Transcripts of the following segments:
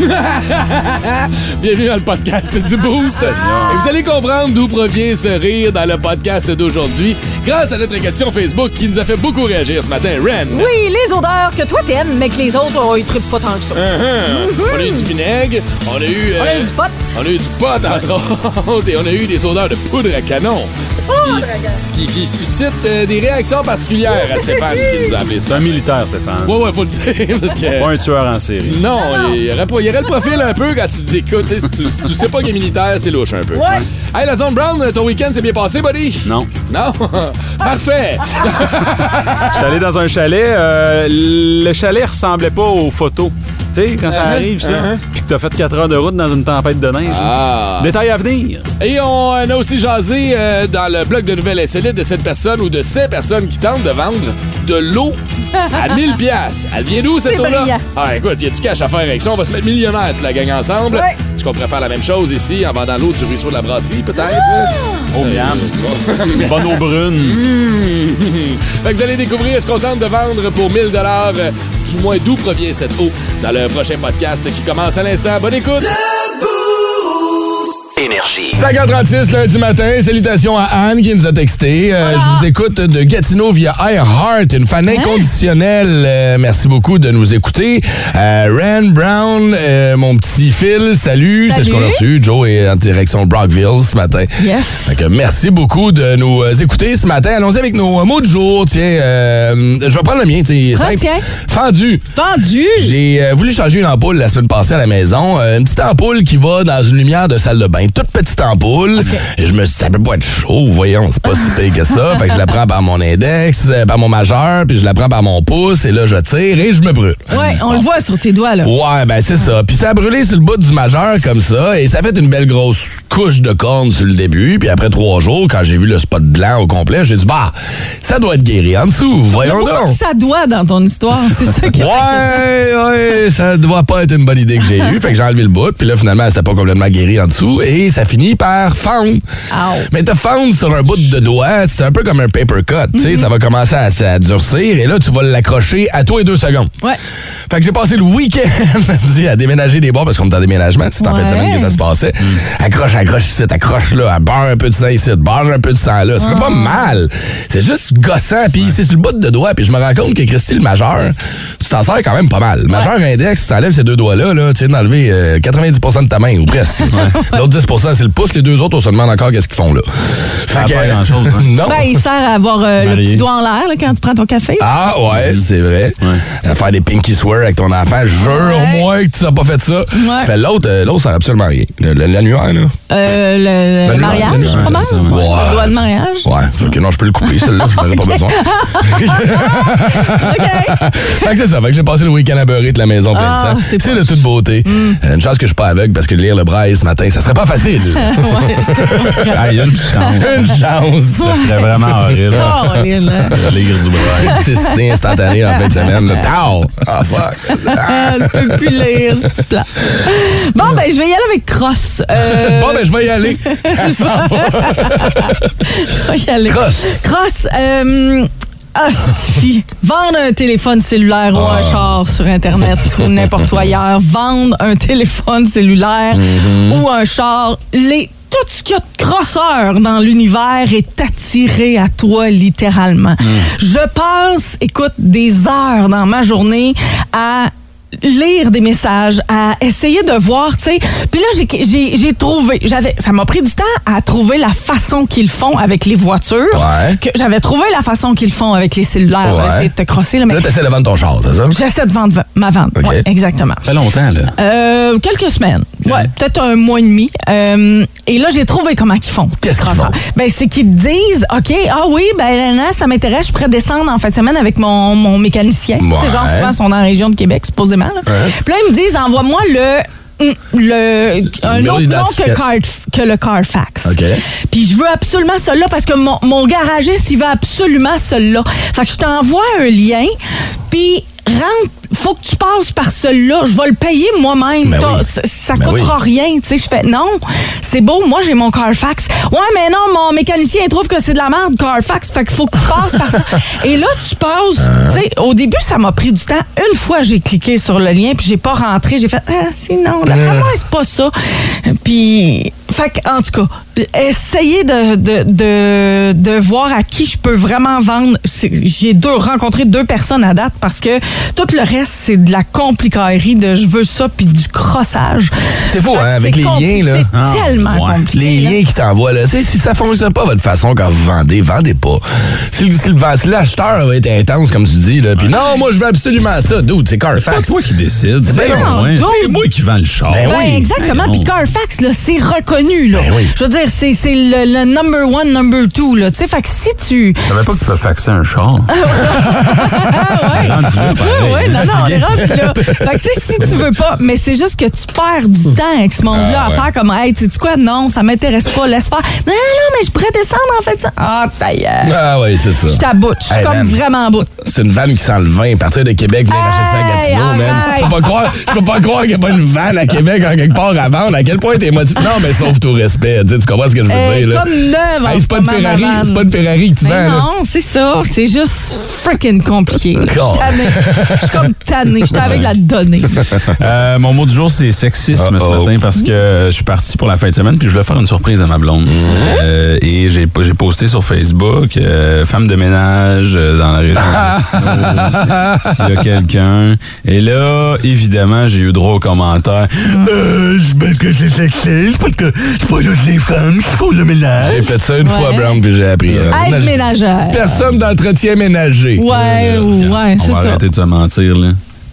Bienvenue dans le podcast du Boost. Et vous allez comprendre d'où provient ce rire dans le podcast d'aujourd'hui grâce à notre question Facebook qui nous a fait beaucoup réagir ce matin. Ren. Oui, les odeurs que toi t'aimes, mais que les autres, oh, ils trippent pas tant que ça. Uh-huh. On a eu du vinaigre, on a eu... On a euh, eu du pot. On a eu du pot, entre autres, et on a eu des odeurs de poudre à canon. Qui, qui, qui suscitent euh, des réactions particulières à Stéphane qui nous a appelé ce C'est un militaire, Stéphane. Ouais, ouais, faut le dire, parce que... Pas un tueur en série. Non, il y, aurait pas, y aurait le profil un peu quand tu te dis, écoute, tu, si tu sais pas qu'il est militaire, c'est louche un peu. Ouais. Hey, la zone Brown, ton week-end s'est bien passé, buddy? Non. Non? Parfait! J'étais allé dans un chalet. euh, le chalet ressemblait pas aux photos. Tu sais, quand ça Uh-huh, arrive, ça. uh-huh. Puis que t'as fait 4 heures de route dans une tempête de neige. Ah! Détail à venir. Et on a aussi jasé euh, dans le blog de Nouvelles Insolites de cette personne ou de ces personnes qui tentent de vendre de l'eau à 1000 pièces. Elle vient d'où cette eau-là? Ah, écoute, y a du cash à faire avec ça? On va se mettre millionnaire, toute la gang ensemble. Ouais. Est-ce qu'on pourrait faire la même chose ici en vendant l'eau du ruisseau de la brasserie, peut-être? Oh, miam. Euh, Bonne eau brune. fait que vous allez découvrir ce qu'on tente de vendre pour 1000 dollars, du moins d'où provient cette eau, dans le prochain podcast qui commence à l'instant. Bonne écoute! Énergie. 5h36 lundi matin, salutations à Anne qui nous a texté. Euh, Je vous écoute de Gatineau via iHeart, une fan inconditionnelle. Euh, merci beaucoup de nous écouter. Euh, Ren Brown, euh, mon petit Phil, salut. C'est ce Salut. qu'on a reçu. Joe est en direction de Brockville ce matin. Yes. Fait que merci beaucoup de nous écouter ce matin. Allons-y avec nos mots du jour. Tiens, euh, je vais prendre le mien. tiens, Prends, simple. tiens? Fendu. Vendu. J'ai euh, voulu changer une ampoule la semaine passée à la maison. Euh, une petite ampoule qui va dans une lumière de salle de bain. Toute petite ampoule. Et je me suis dit, ça peut pas être chaud, voyons, c'est pas si pire que ça. Fait que je la prends par mon index, euh, par mon majeur, puis je la prends par mon pouce, et là, je tire et je me brûle. Ouais, on le voit sur tes doigts, là. Ouais, ben c'est ça. Puis ça a brûlé sur le bout du majeur comme ça, et ça fait une belle grosse couche de corne sur le début. Puis après trois jours, quand j'ai vu le spot blanc au complet, j'ai dit, bah, ça doit être guéri en dessous, voyons donc. ça doit dans ton histoire? C'est ça qui Ouais, ouais, ça doit pas être une bonne idée que j'ai eue. Fait que j'ai enlevé le bout, puis là, finalement, c'était pas complètement guéri en dessous, et ça finit par fendre. Ow. Mais te fendre sur un bout de doigt, c'est un peu comme un paper cut. Sais, ça va commencer à, à durcir, et là, tu vas l'accrocher à toi et deux secondes. Ouais. Fait que j'ai passé le week-end à déménager des bois parce qu'on est en déménagement. C'est en fin de Ouais. semaine que ça se passait. Accroche, accroche ici, accroche là, beurre un peu de sang ici, beurre un peu de sang là. Fait pas mal. C'est juste gossant. Puis c'est sur le bout de doigt. Puis je me rends compte que Christy, le majeur, tu t'en sers quand même pas mal. Majeur index, tu enlèves ces deux doigts-là, là, tu viens d'enlever euh, 90% de ta main ou presque. L'autre 10 c'est le pouce. Les deux autres, on se demande encore qu'est-ce qu'ils font là. Ça Fait pas que- grand-chose, hein. non. Ben, il sert à avoir euh, le petit doigt en l'air quand tu prends ton café. Ah ouais, c'est vrai. Ça faire des pinky swear avec ton enfant. Jure-moi que tu n'as pas fait ça. Mais l'autre, euh, l'autre, ça sert absolument rien. L'annuaire, là. Euh, le, le Ben, mariage, ouais, pas mal? ouais. Ouais, Ouais. Le doigt de mariage. Ouais, fait que non, je peux le couper, celle-là, je n'aurais pas besoin. fait que c'est ça, fait que j'ai passé le week-end à beurrer de la maison plein Ah, de sang. c'est de toute beauté. Euh, Une chance que je suis pas aveugle parce que lire le braille ce matin, ça serait pas facile. ouais, je. Ah, il y a une chance. Une chance. Ça serait vraiment horrible. Oh, Lynn, hein. Lire du braille. Cécité instantanée en fin de semaine. là. Tao! Ah, fuck. Ah, peux plus lire, petit plat. Bon, ben, je vais y aller avec Cross. Euh, Bon, ben, je vais y aller. Elle s'en va. je vais y aller. Cross. Cross, euh, hostie. Vendre un téléphone cellulaire ou Ah. un char sur Internet ou n'importe où ailleurs. Vendre un téléphone cellulaire Mm-hmm. ou un char. Les, tout ce qu'il y a de crosseur dans l'univers est attiré à toi littéralement. Mm. Je passe, écoute, des heures dans ma journée à lire des messages, à essayer de voir, tu sais. Puis là, j'ai- trouvé, j'avais, ça m'a pris du temps à trouver la façon qu'ils font avec les voitures. Ouais. Que j'avais trouvé la façon qu'ils font avec les cellulaires. Ouais. De te crosser, là, mais Là, t'essaies de vendre ton char, c'est ça? j'essaie de vendre ma vente. OK. Ouais, exactement. Ça fait longtemps, là. Euh, quelques semaines. Ouais, peut-être un mois et demi. Euh, et là, j'ai trouvé comment ils font. Qu'est-ce qu'ils font? Ben, c'est qu'ils te disent, OK, ah oui, ben là, ça m'intéresse, je pourrais descendre en fin de semaine avec mon, mon mécanicien. Ouais. C'est genre, souvent, ils sont dans la région de Québec, supposément. là. Puis là, ils me disent, envoie-moi le hum, le, un autre nom que, d'identificat. Car- que le Carfax. Puis je veux absolument celui-là parce que mon, mon garagiste, il veut absolument celui-là. Fait que je t'envoie un lien, puis rentre, faut que tu passes par celui-là. Je vais le payer moi-même. Ben oui. ça ça Ben coûtera oui. rien. Tu sais, je fais non, c'est beau. Moi, j'ai mon Carfax. Ouais, mais non, mon mécanicien il trouve que c'est de la merde, Carfax. Fait qu'il faut que tu passes par ça. Et là, tu passes. Hein? Tu sais, au début, ça m'a pris du temps. Une fois, j'ai cliqué sur le lien, puis j'ai pas rentré. J'ai fait, ah, sinon, d'après moi, c'est pas ça. Puis, fait que, en tout cas, essayez de, de, de, de voir à qui je peux vraiment vendre. J'ai deux, rencontré deux personnes à date parce que tout le reste, c'est de la complicaillerie de je veux ça puis du crossage. C'est que hein, avec c'est les liens, là. C'est Ah, tellement ouais. compliqué. Les là. liens qui t'envoient, là. Si ça fonctionne pas votre façon quand vous vendez, vendez pas. Si, le- l'acheteur va être intense, comme tu dis, là, puis non, moi, je veux absolument ça, dude, c'est C'est pas Carfax. toi qui décide. C'est non, moi. donc- C'est moi qui vends le char. Ben Ben, oui. exactement. Ben Puis. Carfax, là, c'est reconnu. Là. Ben oui. Je veux dire, c'est le, le number one, number two. Là. Tu sais, Fait que si tu. Je savais pas que tu peux faxer un char. Ouais. Pareil. Oui, non, non, on est rendu là. Fait que, tu sais, si tu veux pas, mais c'est juste que tu perds du temps avec ce monde-là Ah, à faire comme, hey, tu sais quoi, non, ça m'intéresse pas, laisse faire. Non, non, non, mais je pourrais descendre, en fait, ça. Ah, gueule. Ah oui, c'est ça. Je t'aboute. Je suis Hey, comme man. vraiment bout. C'est une vanne qui sent le vin. Partir de Québec, venir acheter ça à Hey, Gatineau, man. Je peux pas croire, je peux pas croire qu'il n'y a pas une vanne à Québec en quelque part à vendre. À quel point t'es motivé? Non, mais sauf tout respect. Tu comprends ce que je veux Hey, dire, là? comme neuve Hey, c'est pas une Ferrari, c'est pas une Ferrari que tu Mais vends, non, c'est ça. C'est juste freaking compliqué. Je suis comme suis avec la donnée. Euh, mon mot du jour, c'est sexisme ce matin parce que je suis parti pour la fin de semaine puis je voulais faire une surprise à ma blonde. Euh, et j'ai j'ai posté sur Facebook euh, femme de ménage dans la région s'il y a quelqu'un. Et là, évidemment, j'ai eu droit aux commentaires. Euh, c'est parce que c'est sexiste, parce que c'est pas juste les femmes qui font le ménage. J'ai fait ça une fois. Brown, puis j'ai appris. hein. Aide ménagère. Personne d'entretien ménager. Ouais, ouais, On c'est va ça. arrêter de se mentir, là.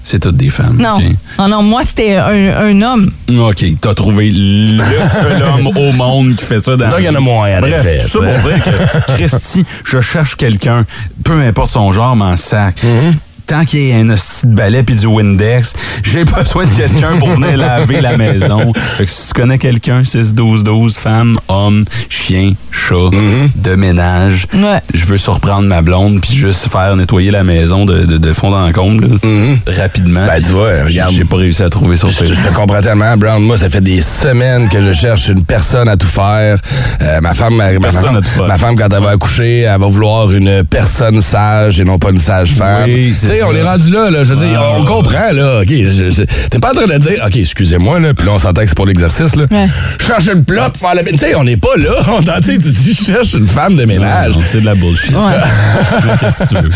C'est toutes des femmes. Non. OK? Oh non, moi, c'était un, un homme. OK, t'as trouvé le seul homme au monde qui fait ça dans Donc, il y en a moins, en Bref, effet, tout ça pour dire que, Christy, je cherche quelqu'un, peu importe son genre, m'en sac. Mm-hmm. Tant qu'il y a un hostie de balai puis du Windex, j'ai besoin de quelqu'un pour venir laver la maison. Fait que si tu connais quelqu'un, 6-12-12, femme, homme, chien, chat, Mm-hmm. de ménage, Ouais. je veux surprendre ma blonde puis juste faire nettoyer la maison de, de, de fond en comble, là, rapidement. Ben, tu vois, regarde. J'ai pas réussi à trouver sur Je, te- je Facebook. te comprends tellement, Brown. Moi, ça fait des semaines que je cherche une personne à tout faire. Euh, ma femme, ma, femme, ma femme, quand elle va accoucher, elle va vouloir une personne sage et non pas une sage femme. Oui, c'est on est rendu là, là. Je veux dire, Ah, on comprend, là. OK, t'es pas en train de dire, OK, excusez-moi, là. Puis là, on s'entend que c'est pour l'exercice, là. Ouais. Cherche une plot pour faire la. Tu sais, on n'est pas là. On t'en- tu sais, tu dis, je cherche une femme de ménage. C'est de la bullshit. Qu'est-ce que tu veux?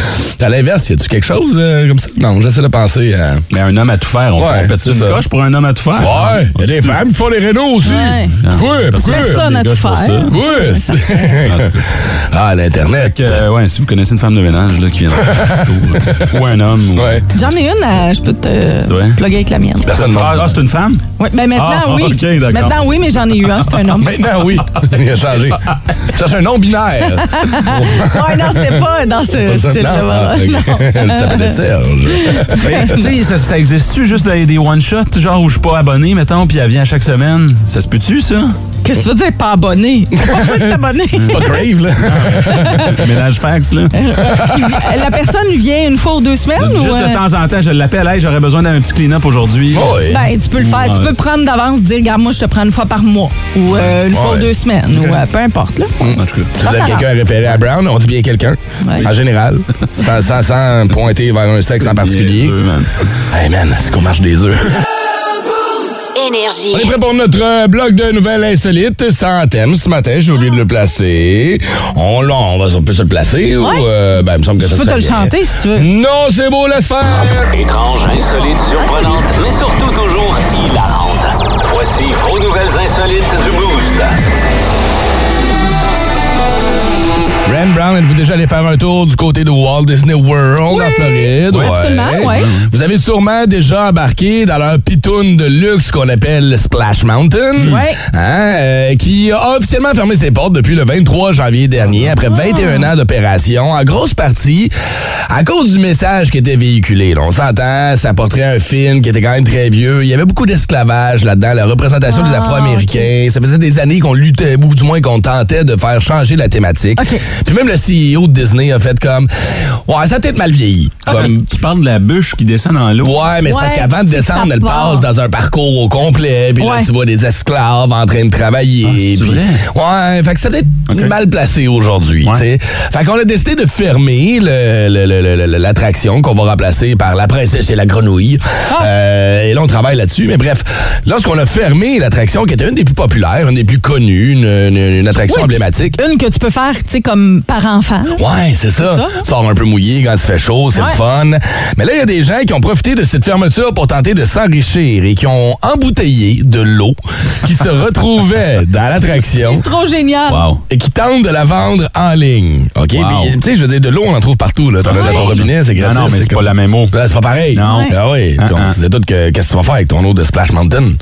À l'inverse, y a-tu quelque chose euh, comme ça? Non, j'essaie de penser à. Mais un homme à tout faire, on, Ouais, pète une ça. coche pour un homme à tout faire? Ouais, y a des femmes qui font des rénaux aussi. Ouais. Pourquoi? Pourquoi? Personne à Les tout faire. ah, l'Internet. Euh, ouais, si vous connaissez une femme de ménage là, qui vient de faire un petit tour, ou un homme. ou- Ouais. J'en ai une, euh, je peux te C'est plugger avec la mienne. Personne Ah, ne ah, c'est une femme? Oui, ben maintenant, Ah, oui. Maintenant, oui, mais j'en ai eu un, c'est un homme. Maintenant, oui. Il a changé. Cherche un non-binaire. ouais, non, c'était pas dans ce style-là. Ah. Elle s'appelait Serge. Tu sais, ça, ça existe-tu juste des, one-shots, genre où je suis pas abonné, mettons, puis elle vient chaque semaine? Ça se peut-tu, ça? Qu'est-ce que tu veux dire, pas abonné? Pas besoin de t'abonner. C'est pas grave, là. Ménage fax, là. Qui- La personne vient une fois ou deux semaines? Juste ou, euh, de temps en temps, je l'appelle, hey, j'aurais besoin d'un petit clean-up aujourd'hui. Oui. Ben, tu peux le faire. tu peux prendre d'avance, dire, regarde, moi, je te prends une fois par mois. Ou euh, une fois Ouais. ou deux semaines. Ou euh, peu importe, là. En tout cas. Si vous avez quelqu'un à référer à Brown, on dit bien quelqu'un. Ouais. En général. Sans, sans, sans pointer vers un sexe en particulier. Niaiseux, man. Hey man, c'est qu'on marche des œufs. Énergie. On est prêt pour notre euh, bloc de nouvelles insolites sans thème ce matin. J'ai oublié de le placer. On, là, on, va, on peut se le placer ou Ouais. euh, ben, il me semble que Tu ça peux te le bien. chanter si tu veux. Non, c'est beau, laisse faire. Étrange, insolite, surprenante, mais surtout toujours hilarante. Voici vos nouvelles insolites du Boost. Ren Brown, êtes-vous déjà allé faire un tour du côté de Walt Disney World en Floride? Oui, absolument, ouais. Vous avez sûrement déjà embarqué dans leur pitoune de luxe qu'on appelle Splash Mountain. Ouais. Hein, euh, qui a officiellement fermé ses portes depuis le 23 janvier dernier, après Ah. 21 ans d'opération, en grosse partie à cause du message qui était véhiculé. là. on s'entend, ça porterait un film qui était quand même très vieux. Il y avait beaucoup d'esclavage là-dedans, la représentation des Ah, Afro-Américains. Ça faisait des années qu'on luttait, ou du moins qu'on tentait de faire changer la thématique. Puis même le CEO de Disney a fait comme Ouais, ça a peut-être mal vieilli. Comme, Tu parles de la bûche qui descend dans l'eau. Ouais, mais c'est parce qu'avant de descendre, elle part. passe dans un parcours au complet. Puis là, tu vois des esclaves en train de travailler. Ah, c'est puis- vrai? Ouais, fait que ça doit être mal placé aujourd'hui. Ouais. tu sais. Fait qu'on a décidé de fermer le- le- le- le- l'attraction qu'on va remplacer par la princesse et la grenouille. Ah! Euh, et là, on travaille là-dessus. Mais bref, lorsqu'on a fermé l'attraction, qui était une des plus populaires, une des plus connues, une, une- une attraction Oui. emblématique. Une que tu peux faire, tu sais, comme par enfant. Ouais, c'est ça. ça, hein? Sort un peu mouillé quand il fait chaud, c'est Ouais. le fun. Mais là, il y a des gens qui ont profité de cette fermeture pour tenter de s'enrichir et qui ont embouteillé de l'eau qui se retrouvait dans l'attraction Trop génial. Wow. et qui tentent de la vendre en ligne. OK? Wow. tu sais, je veux dire, de l'eau, on en trouve partout. Là. T'en as dans ton robinet, c'est Non, gratis. non, mais c'est pas comme- la même eau. Là, c'est pas pareil. Non. Ah oui. On se disait tout que qu'est-ce que tu vas faire avec ton eau de Splash Mountain?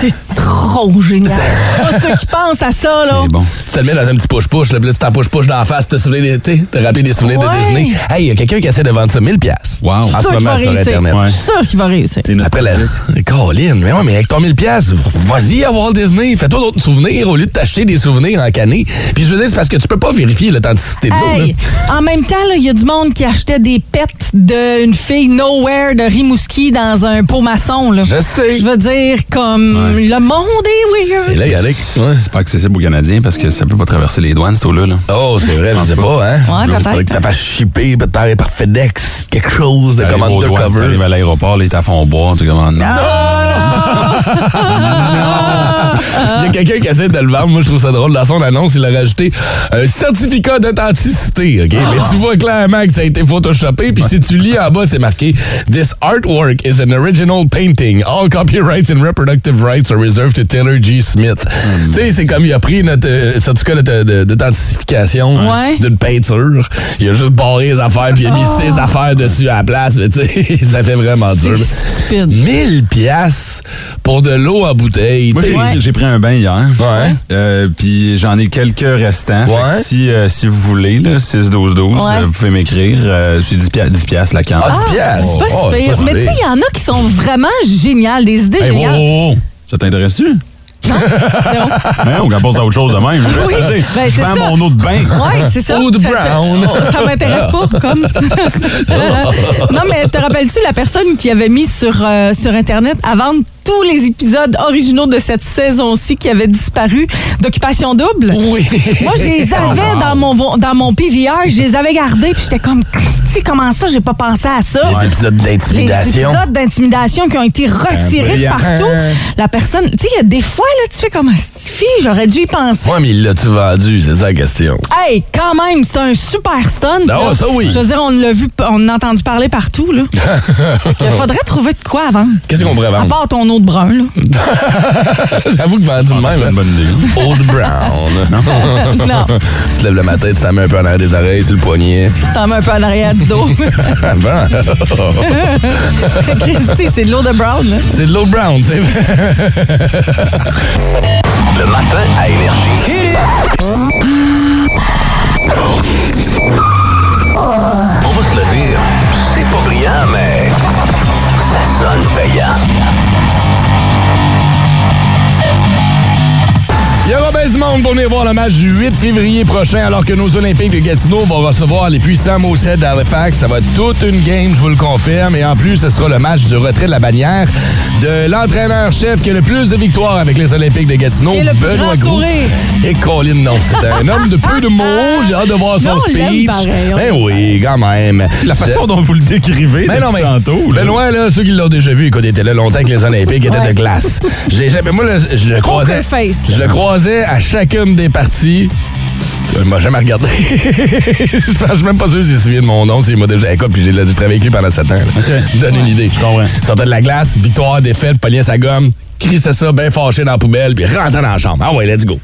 C'est trop génial. Pas ceux qui pensent à ça, là. C'est bon. Tu te le mets dans un petit push-push, là, tu push-push dans la face, te souviens des, tu sais, te rappelé des souvenirs Ouais. de Disney. Hey, il y a quelqu'un qui essaie de vendre ça 1000 pièces Wow. En ce moment va sur réussir. Internet. Ouais. Je suis sûr qu'il va réussir. Après la. Colin, mais ouais, mais avec ton 1000 pièces, vas-y à Walt Disney, fais-toi d'autres souvenirs au lieu de t'acheter des souvenirs en canné. Puis je veux dire, c'est parce que tu peux pas vérifier l'authenticité de l'eau. Hey, là. en même temps, là, il y a du monde qui achetait des pets d'une fille Nowhere de Rimouski dans un pot maçon. Là. Je sais. Je veux dire, comme Ouais. le monde est weird. Et là, il y a ouais. C'est pas accessible aux Canadiens parce que ça peut pas traverser les douanes, cette eau-là. là. Oh, c'est vrai, je sais pas, hein? Ouais, Il peut-être. faudrait que tu fasses shipper par, par FedEx, quelque chose de comme undercover. T'arrives à l'aéroport, les à fond bois, tu commandes. Non! Il y a quelqu'un qui essaie de le vendre. Moi, je trouve ça drôle. Dans son annonce, il a rajouté un certificat d'authenticité. OK? Mais tu vois clairement que ça a été photoshopé. Puis si tu lis en bas, c'est marqué This artwork is an original painting. All copyrights and reproductive rights are reserved to Taylor G. Smith. Tu sais, c'est comme il a pris notre euh, certificat d'aut- Ouais. d'une peinture. Il a juste barré les affaires puis il a mis ses affaires dessus à la place. Mais tu sais, ça fait vraiment dur. C'est stupide. 1000 piastres pour de l'eau en bouteille. Moi, j'ai Ouais. j'ai pris un bain hier. Ouais. Euh, puis j'en ai quelques restants. Fait que Ouais. si, euh, si vous voulez, là, 6-12-12, Ouais. euh, vous pouvez m'écrire. Euh, c'est 10 piastres, 10 piastres la canne. Ah, 10 piastres? C'est pas Oh, si c'est pas si Mais tu sais, il y en a qui sont vraiment géniales, des idées Hey, wow, géniales. wow, wow. Ça t'intéresse-tu? Non? Ben, on pose à autre chose de même. Oui, ben, je ça. mon eau de bain. Oui, c'est ça. Eau de Ça- brown. Ça, ça m'intéresse pas, comme. non, mais te rappelles-tu la personne qui avait mis sur, euh, sur Internet à vendre tous les épisodes originaux de cette saison-ci qui avaient disparu d'Occupation Double? Oui. Moi, je les Oh, avais dans mon, dans mon PVR, je les avais gardés, puis j'étais comme, Christy, comment ça, j'ai pas pensé à ça? Les épisodes Les d'intimidation. épisodes d'intimidation qui ont été retirés de partout. La personne, tu sais, il y a des fois, là, tu fais comme, cette fille, j'aurais dû y penser. Ouais, mais il l'a-tu vendu? C'est ça la question. Hey, quand même, c'est un super stunt. Ah, là. ça oui. Je veux dire, on l'a vu, on a entendu parler partout. Là. Il faudrait trouver de quoi avant. Qu'est-ce qu'on pourrait À vendre? part ton de brun. Là. J'avoue que vendu de Ah, C'est même. une bonne idée. Old Brown. non, tu te lèves le matin, tu t'en mets un peu en arrière des oreilles, sur le poignet. ça met un peu en arrière du dos. Bon. Christy, c'est de l'eau de brown. Là. C'est de l'Old Brown, c'est vrai. Le matin à Énergie. On va se le dire, c'est pas brillant, mais ça sonne payant. Monde pour venir voir le match du 8 février prochain, alors que nos Olympiques de Gatineau vont recevoir les puissants Mosset d'Halifax. Ça va être toute une game, je vous le confirme. Et en plus, ce sera le match du retrait de la bannière de l'entraîneur-chef qui a le plus de victoires avec les Olympiques de Gatineau, Et le plus Benoît grand Gros. sourire. Et Colin, non. C'est un homme de peu de mots. J'ai hâte de voir son Non, speech. pareil, Ben oui, quand même. La façon dont vous le décrivez Mais non, mais tantôt. là. Benoît, là, ceux qui l'ont déjà vu, écoute, il était là longtemps que les Olympiques étaient Ouais. de glace. J'ai jamais, moi, là, je le croisais. face, Je le croisais à chacune des parties. Il m'a jamais regardé. je suis même pas sûr s'il se souvient de mon nom, s'il m'a déjà. Écoute, puis j'ai travaillé avec lui pendant 7 ans. Donne une idée. Je comprends. Sortait de la glace, victoire, défaite, pognait sa gomme, crissait ça bien fâché dans la poubelle, puis rentrait dans la chambre. Ah ouais, let's go.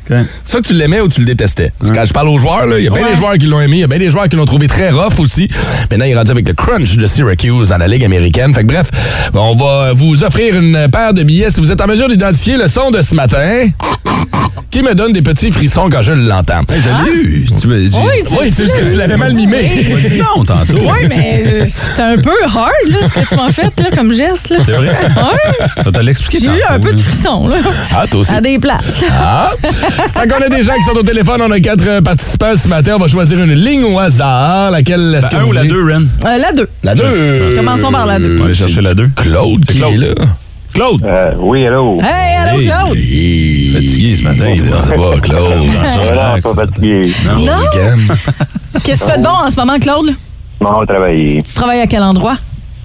Ça que tu l'aimais ou tu le détestais? Parce que Quand je parle aux joueurs, il y a bien Ouais. des joueurs qui l'ont aimé, il y a bien des joueurs qui l'ont trouvé très rough aussi. Maintenant, il est rendu avec le crunch de Syracuse dans la Ligue américaine. Fait que bref, on va vous offrir une paire de billets si vous êtes en mesure d'identifier le son de ce matin. Qui me donne des petits frissons quand je l'entends? Hey, je l'ai eu. Tu me dis. Oui, tu- Oui, c'est juste que tu l'avais mal mimé. Tu non tantôt. Oui, mais euh, c'est un peu hard, là, ce que tu m'as fait là, comme geste. Là. C'est vrai? On t'a l'expliqué j'ai eu un peu de frisson, là. Ah, toi aussi. À des places. Ah! fait qu'on a des gens qui sont au téléphone. On a quatre euh, participants ce matin. On va choisir une ligne au hasard. Laquelle est-ce Ben, que un vous ou la deux, Ren? Euh, la 2. La deux. Commençons par la deux. On va aller chercher la deux. Claude C'est qui Claude. est là. Claude! Euh, oui, hello. Hey, allô, Hey. Claude? Hey. Fatigué ce matin, là. Ça va, Claude? Relax. pas fatigué. Non. Non? Qu'est-ce que tu fais donc en ce moment, Claude? Non, travailler. Tu travailles à quel endroit?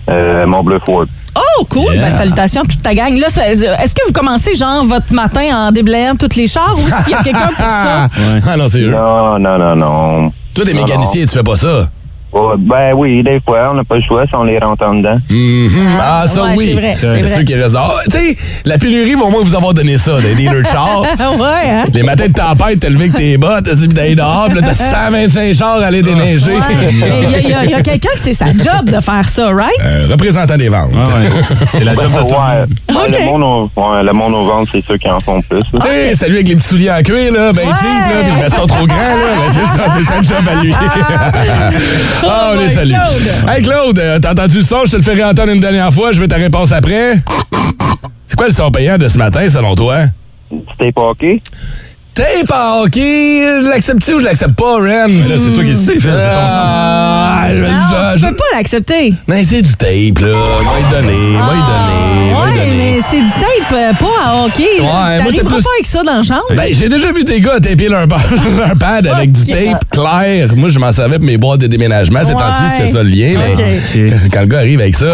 Euh, mon bleu Ford. Oh, cool. Yeah. Ben, salutations à toute ta gang. Là, est-ce que vous commencez, genre, votre matin en déblayant tous les chars ou s'il y a quelqu'un pour ça? Ouais. Ah non, c'est eux. Non, non, non, non. Toi, t'es Non, mécanicien, tu fais pas ça? Oh, ben oui, des fois, on n'a pas le choix si on les rentre en dedans. Mhm. Ah, ça, ouais, oui. c'est ceux qui restent. Ah, tu sais, la pénurie va au moins vous avoir donné ça, des dealers de chars. Ah ouais, hein? Les matins de tempête, t'as levé avec tes bottes, t'as d'aller dehors, puis là, t'as 125 chars à aller déneiger. Ouais. Il y a, quelqu'un qui c'est sa job de faire ça, right? Euh, représentant des ventes. Ah ouais. C'est la job de tout le Ouais, monde. le, monde au, ouais, le monde au ventre, c'est ceux qui en font plus. là. Tu sais, celui avec les petits souliers en cuir, là, ben Ouais. cheap, là, puis le veston trop grand, là, ben c'est ça, c'est sa job à lui. ah, on Oh les salue. Claude. Hey, Claude, euh, t'as entendu le son? Je te le ferai entendre une dernière fois. Je veux ta réponse après. C'est quoi le son payant de ce matin, selon toi? Tu t'es pas hockey? Tape en hockey, je l'accepte-tu ou je l'accepte pas, Ren? Là, c'est toi qui le sais, Phil. C'est. Ah, je- Non, je- tu peux pas l'accepter. Mais c'est du tape, là. Va y donner, va y donner, va y Ouais, donner. mais c'est du tape, euh, pas à hockey. là. Ouais, moi, c'est T'arriveras plus- pas avec ça dans la chambre. Ben, j'ai déjà vu des gars taper leur, leur pad avec du Ok. tape clair. Moi, je m'en savais pour mes boîtes de déménagement. Ces Ouais. temps-ci, c'était ça le lien. Mais Ok. quand, le gars arrive avec ça,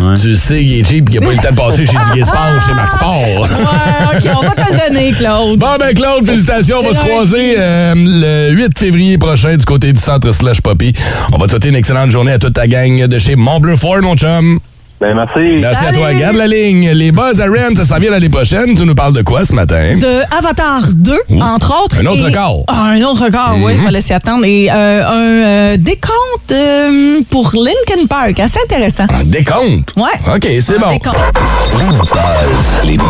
Ouais. tu sais qu'il est cheap et qu'il n'a pas eu le temps de passer chez Diggy Sport ou chez Max Sport. Ouais, OK, on va te le donner, Claude. Bon, ben Claude, félicitations. On va se croiser euh, le 8 février prochain du côté du centre Slush Poppy. On va te souhaiter une excellente journée à toute ta gang de chez Montbleu Ford, mon chum. Ben merci. Merci à toi. Garde la ligne. Les buzz à Ren, ça s'en vient l'année prochaine. Tu nous parles de quoi ce matin? De Avatar 2, entre autres. Un autre et- record. Ah, un autre record, oui, il fallait s'y attendre. Et euh, un euh, décompte euh, pour Lincoln Park, assez intéressant. Un décompte? Ouais. OK, c'est bon. décompte. Les buzz.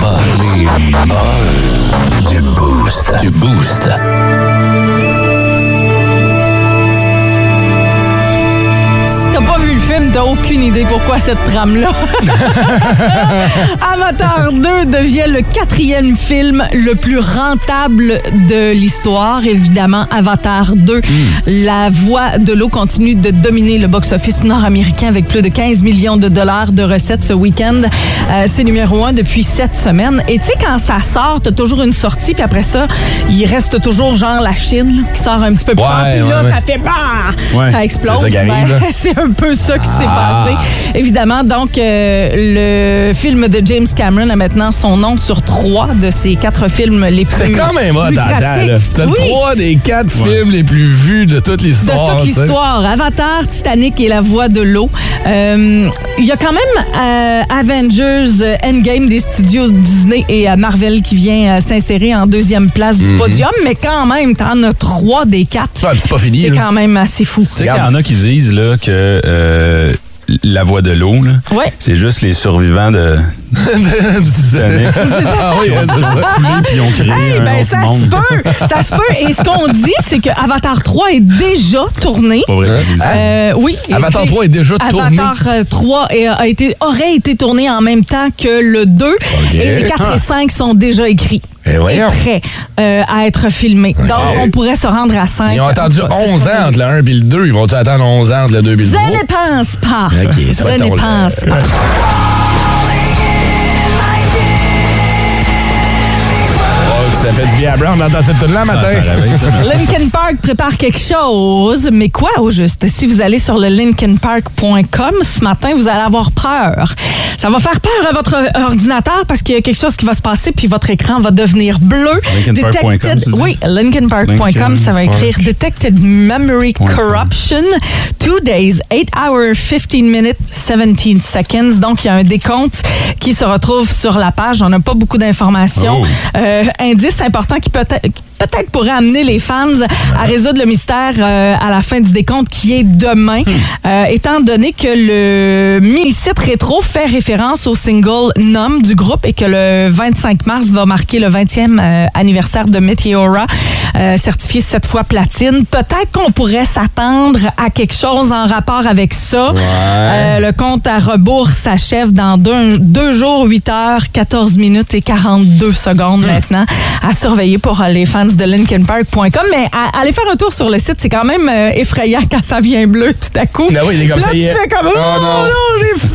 Les buzz. Du boost. Du boost. T'as aucune idée pourquoi cette trame-là. Avatar 2 devient le quatrième film le plus rentable de l'histoire. Évidemment, Avatar 2, la voix de l'eau continue de dominer le box-office nord-américain avec plus de 15 millions de dollars de recettes ce week-end. Euh, C'est numéro un depuis sept semaines. Et tu sais, quand ça sort, t'as toujours une sortie, puis après ça, il reste toujours genre la Chine là, qui sort un petit peu plus Ouais, fort. Puis là, ouais, ça fait bah! Ça explose. C'est Ben, c'est un peu ça qui s'est Ah. passé. Évidemment, donc, euh, le film de James Cameron a maintenant son nom sur trois de ses quatre films les plus C'est quand même hot. T'as Oui. trois des quatre films les plus vus de toute De l'histoire. toute tu sais. l'histoire. Avatar, Titanic et La Voix de l'eau. Euh, Il y a quand même euh, Avengers euh, Endgame des studios Disney et euh, Marvel qui vient euh, s'insérer en deuxième place Mhm. du podium, mais quand même, t'en as trois des quatre. Ouais, c'est pas fini, C'est quand même assez fou. Tu sais qu'il y en a qui disent là, que euh, la voix de l'eau, là, Ouais. c'est juste les survivants de Du Titanic. Ah oui, c'est ça. coulé puis ils ont créé Hey, un ben, autre ça monde. se peut, ça se peut. Et ce qu'on dit, c'est que Avatar 3 est déjà tourné. Pas vrai. Euh, oui. Avatar Et- 3 est déjà tourné. Avatar euh, 3 est- a été, aurait été tourné en même temps que le 2. Et les 4 et 5 sont déjà écrits. Eh voyons. Prêts euh, à être filmés. Donc, on pourrait se rendre à 5. Ils ont attendu 11 ans entre le 1 et le 2. Ils vont-tu attendre 11 ans entre le 2 et le 3? Je ne pense pas. OK, ça Je ne ton- pense pas. Oh, ça fait à Brown d'entendre cette tune là Ah, matin. ça réveille, ça, merci. Linkin Park prépare quelque chose, mais quoi au juste? Si vous allez sur le linkinpark.com ce matin, vous allez avoir peur. Ça va faire peur à votre ordinateur parce qu'il y a quelque chose qui va se passer puis votre écran va devenir bleu. Linkinpark.com, Detected-? Oui, linkinpark.com, ça va écrire Linkin Detected Memory. Corruption. Two days, 8 hours, 15 minutes, 17 seconds. Donc, il y a un décompte qui se retrouve sur la page. On n'a pas beaucoup d'informations. Oh. Euh, indice important qui peut être peut-être pourrait amener les fans à résoudre le mystère euh, à la fin du décompte qui est demain, Euh, étant donné que le mini-site rétro fait référence au single Nom du groupe et que le 25 mars va marquer le 20e euh, anniversaire de Meteora, certifié cette fois platine. Peut-être qu'on pourrait s'attendre à quelque chose en rapport avec ça. Le compte à rebours s'achève dans deux, deux jours, 8 heures, 14 minutes et 42 secondes maintenant à surveiller pour les fans de LinkinPark.com. Mais à- allez faire un tour sur le site, c'est quand même euh, effrayant quand ça vient bleu tout à coup. Ben oui, il est comme Là, ça, tu il est- fais comme, oh, Oh, non. non,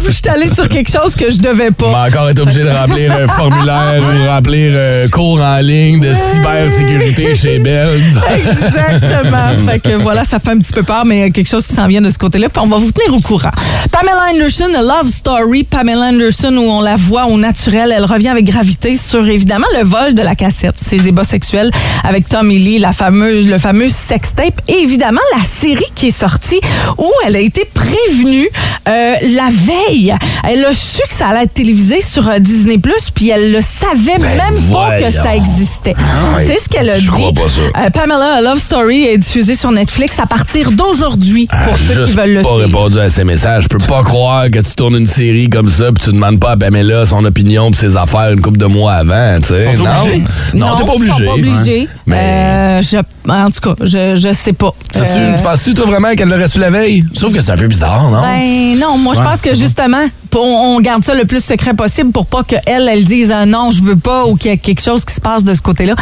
je suis allé sur quelque chose que je devais On pas. va encore être obligé de remplir un formulaire ou remplir un cours en ligne de cybersécurité chez Bell. Exactement. fait que voilà, ça fait un petit peu peur, mais quelque chose qui s'en vient de ce côté-là. Puis on va vous tenir au courant. Pamela Anderson, A Love Story. Pamela Anderson, où on la voit au naturel, elle revient avec gravité sur évidemment le vol de la cassette, ses ébats sexuels avec Tommy Lee, la fameuse, le fameux sextape, et évidemment la série qui est sortie où elle a été prévenue euh, la veille. Elle a su que ça allait être télévisé sur euh, Disney+, puis elle le savait Ben même pas que ça existait. ouais. C'est ce qu'elle a Je dit. crois pas ça. Euh, Pamela A Love Story est diffusée sur Netflix à partir d'aujourd'hui pour Ah, ceux qui veulent le pas suivre. répondu à ces messages. Je peux pas croire que tu tournes une série comme ça puis tu demandes pas à Pamela son opinion pis ses affaires une couple de mois avant, tu sais. Sont-ils Non, obligés? non, t'es pas ils sont obligé. Mais- Euh, je- en tout cas, je, je sais pas. Euh, tu penses-tu, toi, vraiment qu'elle l'aurait su la veille? Trouve que c'est un peu bizarre, non? Ben non, moi je pense que justement, on garde ça le plus secret possible pour pas qu'elle, elle dise euh, non, je veux pas ou qu'il y a quelque chose qui se passe de ce côté-là.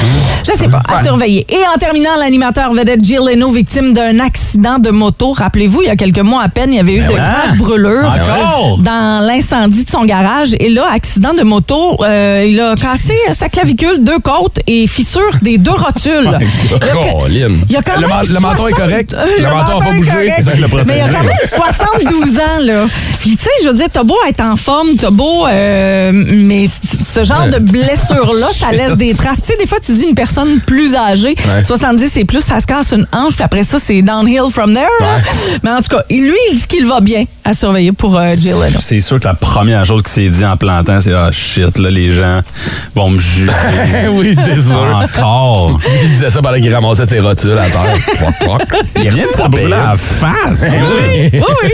Je sais pas, à surveiller. Et en terminant, l'animateur vedette Jill Leno, victime d'un accident de moto. Rappelez-vous, il y a quelques mois à peine, il y avait eu de graves brûlures Encore? dans l'incendie de son garage. Et là, accident de moto, euh, il a cassé sa clavicule, deux côtes et fissure des deux rotules. Il y a que- Colin. il y a quand le, même le menton est 60 correct. Euh, Le, menton je le Mais il y a quand même 72 ans, là. Puis, tu sais, je veux dire, t'as beau être en forme, t'as beau. euh, mais ce genre de blessure-là, ça laisse des traces. Tu sais, des fois, tu dis une personne plus âgée, 70 et plus, ça se casse une hanche, puis après ça, c'est downhill from there. Mais en tout cas, lui, il dit qu'il va bien à surveiller pour euh, Leno. C'est sûr que la première chose qui s'est dit en plantant, c'est Ah shit, là, les gens vont me juger. oui, c'est sûr. Encore. Il disait ça pendant qu'il ramassait ses rotules à terre. Il vient de se brûler la face. Oui, oui,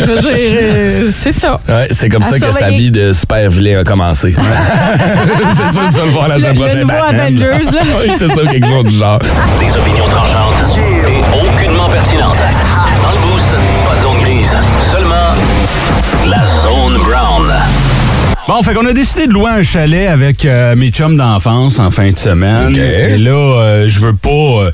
je veux dire, euh, c'est ça. Ouais, c'est comme À ça que sa surveiller. vie de super vilain a commencé. c'est sûr que tu vas le voir la Le, semaine le prochaine. nouveau Batman. Avengers, là. oui, c'est ça, quelque chose du genre. Des opinions tranchantes et aucunement pertinentes. Dans le Bon, fait qu'on a décidé de louer un chalet avec euh, mes chums d'enfance en fin de semaine. OK. Et là, euh, je veux pas euh,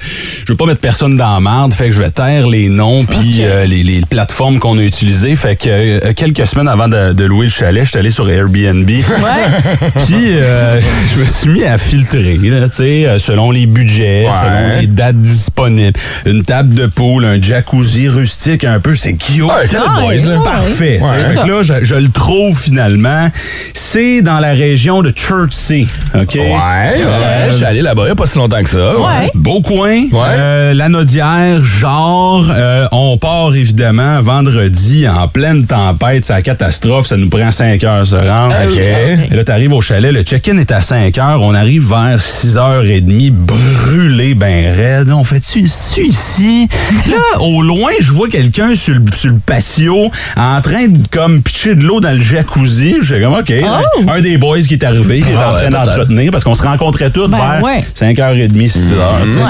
je veux pas mettre personne dans la marde, fait que je vais taire les noms puis euh, les, les plateformes qu'on a utilisées. Fait que euh, quelques semaines avant de, de louer le chalet, je suis allé sur Airbnb. Puis euh, je me suis mis à filtrer, là, tu sais, euh, selon les budgets, Ouais. selon les dates disponibles. Une table de pool, un jacuzzi rustique un peu, c'est cute. Ouais, c'est le Ah, boys, là. ouais. Parfait. tu sais. Ouais. Fait que là, je, je le trouve finalement. C'est dans la région de Chertsey. OK? Ouais, ouais. Je suis allé là-bas il n'y a pas si longtemps que ça. Ouais. Beau coin. Ouais. Euh, la Nodière, genre, euh, on part évidemment vendredi en pleine tempête. C'est la catastrophe. Ça nous prend 5 heures se rendre. OK. Et là, t'arrives au chalet, le check-in est à 5 heures. On arrive vers 6h30, brûlé, ben raide. On fait-tu tu ici? Là, au loin, je vois quelqu'un sur le, sur le patio en train de comme pitcher de l'eau dans le jacuzzi. Je fais comme, OK. Oh! Un des boys qui est arrivé, qui est Ah en train d'entretenir parce qu'on se rencontrait tous Ben vers ouais. 5h30, 6h. tu sais.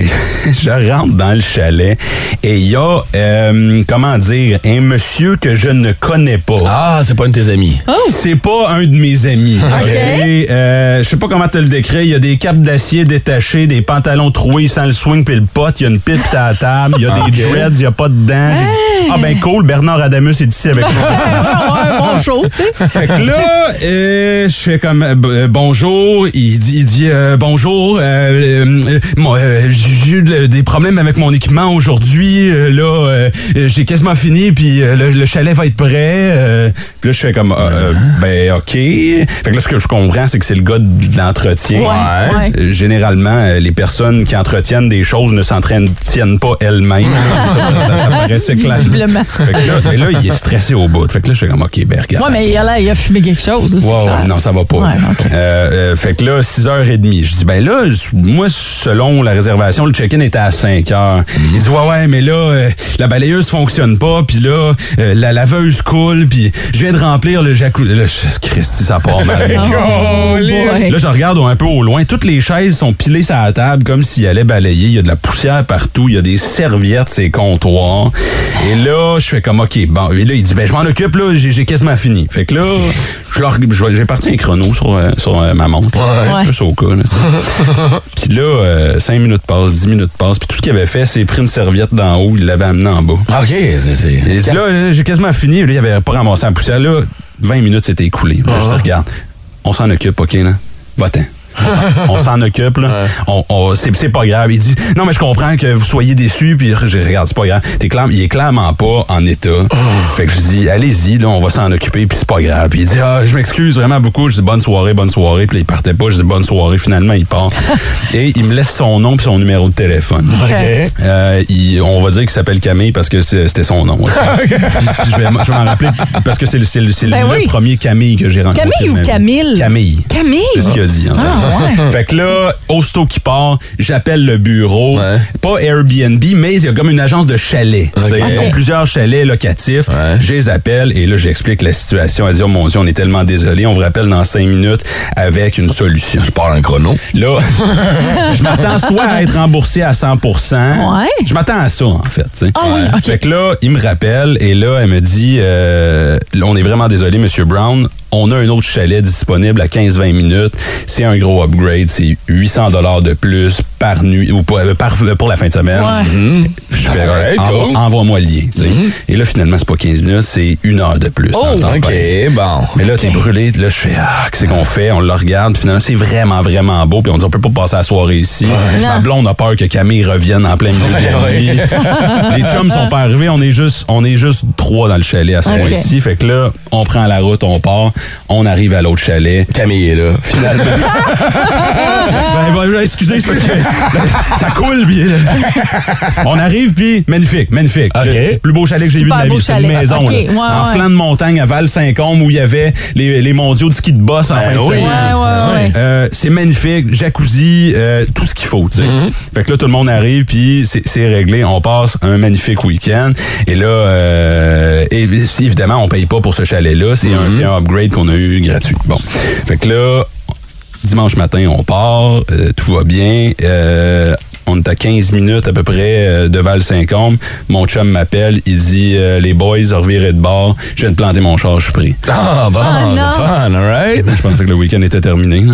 Et je rentre dans le chalet et il y a, euh, comment dire, un monsieur que je ne connais pas. Ah, c'est pas une de tes amis. C'est pas un de mes amis. OK? Euh, je sais pas comment te le décrire. Il y a des capes d'acier détachées, des pantalons troués sans le swing puis le pot. Il y a une pipe sur la table. Il y a des dreads, il y a pas de dents. J'ai dit, ah ben cool, Bernard Adamus est ici avec moi. un bon show, tu sais. Fait que là, euh, je fais comme euh, euh, bonjour. Il dit, il dit euh, bonjour. euh, moi, j'ai eu de- des problèmes avec mon équipement aujourd'hui. là, j'ai quasiment fini, puis le, le chalet va être prêt. puis là, je fais comme, euh, euh, ben ok. Fait que là, ce que je comprends, c'est que c'est le gars de l'entretien. Ouais, ouais. Généralement, les personnes qui entretiennent des choses ne s'entretiennent pas elles-mêmes. ça, ça- ça paraissait clair. Fait que là, mais là, il est stressé au bout. Fait que là, je fais comme, ok, ben regarde. Ouais, mais il a, l'air- il a fumé quelque chose. là, clair. ouais, non, ça va pas. Ouais, là. ok. Euh, euh, fait que là, 6h30. Je dis, ben là, moi, selon la réservation, le check-in était à 5h. Il dit, ouais, ouais, mais là, euh, la balayeuse fonctionne pas, puis là, euh, la laveuse coule, puis je viens de remplir le jacuzzi. Là, je- Christy, ça part mal. Oh. Là, je regarde un peu au loin. Toutes les chaises sont pilées sur la table comme s'il allait balayer. Il y a de la poussière partout. Il y a des serviettes, ces comptoirs. Et là, je fais comme, OK, bon. Et là, il dit, ben, je m'en occupe, là. J'ai quasiment fini. Fait que là, j'ai parti un chrono sur, euh, sur euh, ma montre. Ouais. Au cas. Puis là, euh, 5 minutes passent, 10 minutes passent. Puis tout ce qu'il avait fait, c'est pris une serviette d'en haut, il l'avait amené en bas. OK, c'est... là, là, j'ai quasiment fini. Là, il avait pas ramassé la poussière. Là, 20 minutes s'étaient écoulées. Là, je dis, regarde, on s'en occupe, OK, là? Va-t'en. On s'en- occupe, là. On, on- c'est, c'est pas grave. Il dit, non, mais je comprends que vous soyez déçus. Puis je regarde, c'est pas grave. Clair- il est clairement pas en état. Fait que je dis, allez-y, là, on va s'en occuper, puis c'est pas grave. Puis il dit, ah, je m'excuse vraiment beaucoup. Je dis, bonne soirée, bonne soirée. Puis là, il partait pas. Je dis, bonne soirée. Finalement, il part. Et il me laisse son nom puis son numéro de téléphone. OK. Euh, il- on va dire qu'il s'appelle Camille parce que c'était son nom. Puis je vais, je vais m'en rappeler parce que c'est le, c'est le- Ben le oui. premier Camille que j'ai rencontré. Camille ou. Camille? Camille. Camille? C'est ce qu'il a dit. en. Ah, ouais. Fait que là, aussitôt qu'il part, j'appelle le bureau. Ouais. Pas Airbnb, mais il y a comme une agence de chalets. Ils ont plusieurs chalets locatifs. Ouais. Je les appelle et là, j'explique la situation. Elle dit, oh mon Dieu, on est tellement désolé. On vous rappelle dans cinq minutes avec une solution. Je pars un chrono. Là, je m'attends soit à être remboursé à 100 Ouais. Je m'attends à ça, en fait. Ah oui. Fait que là, il me rappelle et là, elle me dit euh, On est vraiment désolé, Monsieur Brown. On a un autre chalet disponible à 15-20 minutes. C'est un gros upgrade. C'est 800 dollars de plus par nuit ou pas- euh, par, pour la fin de semaine. Ouais. Je fais, Alright, envoie- cool. envoie-moi le lien. tu sais. Et là, finalement, c'est pas 15 minutes, c'est une heure de plus. Oh, OK, plein. bon. Mais là, t'es brûlé. Là, je fais, ah, qu'est-ce qu'on fait? On le regarde. Finalement, c'est vraiment, vraiment beau. Puis on dit, on peut pas passer la soirée ici. Ma Non. blonde a peur que Camille revienne en plein milieu de la nuit. Les chums sont pas arrivés. On est juste, on est juste trois dans le chalet à ce Ok. point-ci. Fait que là, on prend la route, on part. On arrive à l'autre chalet. Camille est là, finalement. Ben, ben, excusez, c'est parce que ça coule bien. On arrive, puis magnifique, magnifique. OK. Le plus beau chalet que j'ai vu de ma vie. C'est une maison. OK, là. ouais, en ouais. flanc de montagne à Val-Saint-Côme où il y avait les, les mondiaux de ski de boss en fin de semaine. Ouais, ouais, ouais. Euh, c'est magnifique, jacuzzi, euh, tout ce qu'il faut. tu sais. Fait que là, tout le monde arrive, puis c'est réglé. On passe un magnifique week-end. Et là, euh, et, évidemment, on paye pas pour ce chalet-là. C'est un, c'est un upgrade qu'on a eu gratuit. Bon. Fait que là, dimanche matin, on part, euh, tout va bien. Euh, on est à 15 minutes à peu près euh, de Val-Saint-Côme. Mon chum m'appelle, il dit euh, Les boys, revirez de bord, je viens de planter mon char, je suis pris. Ah, bon, Ah, fun, all right? Je pensais que le week-end était terminé.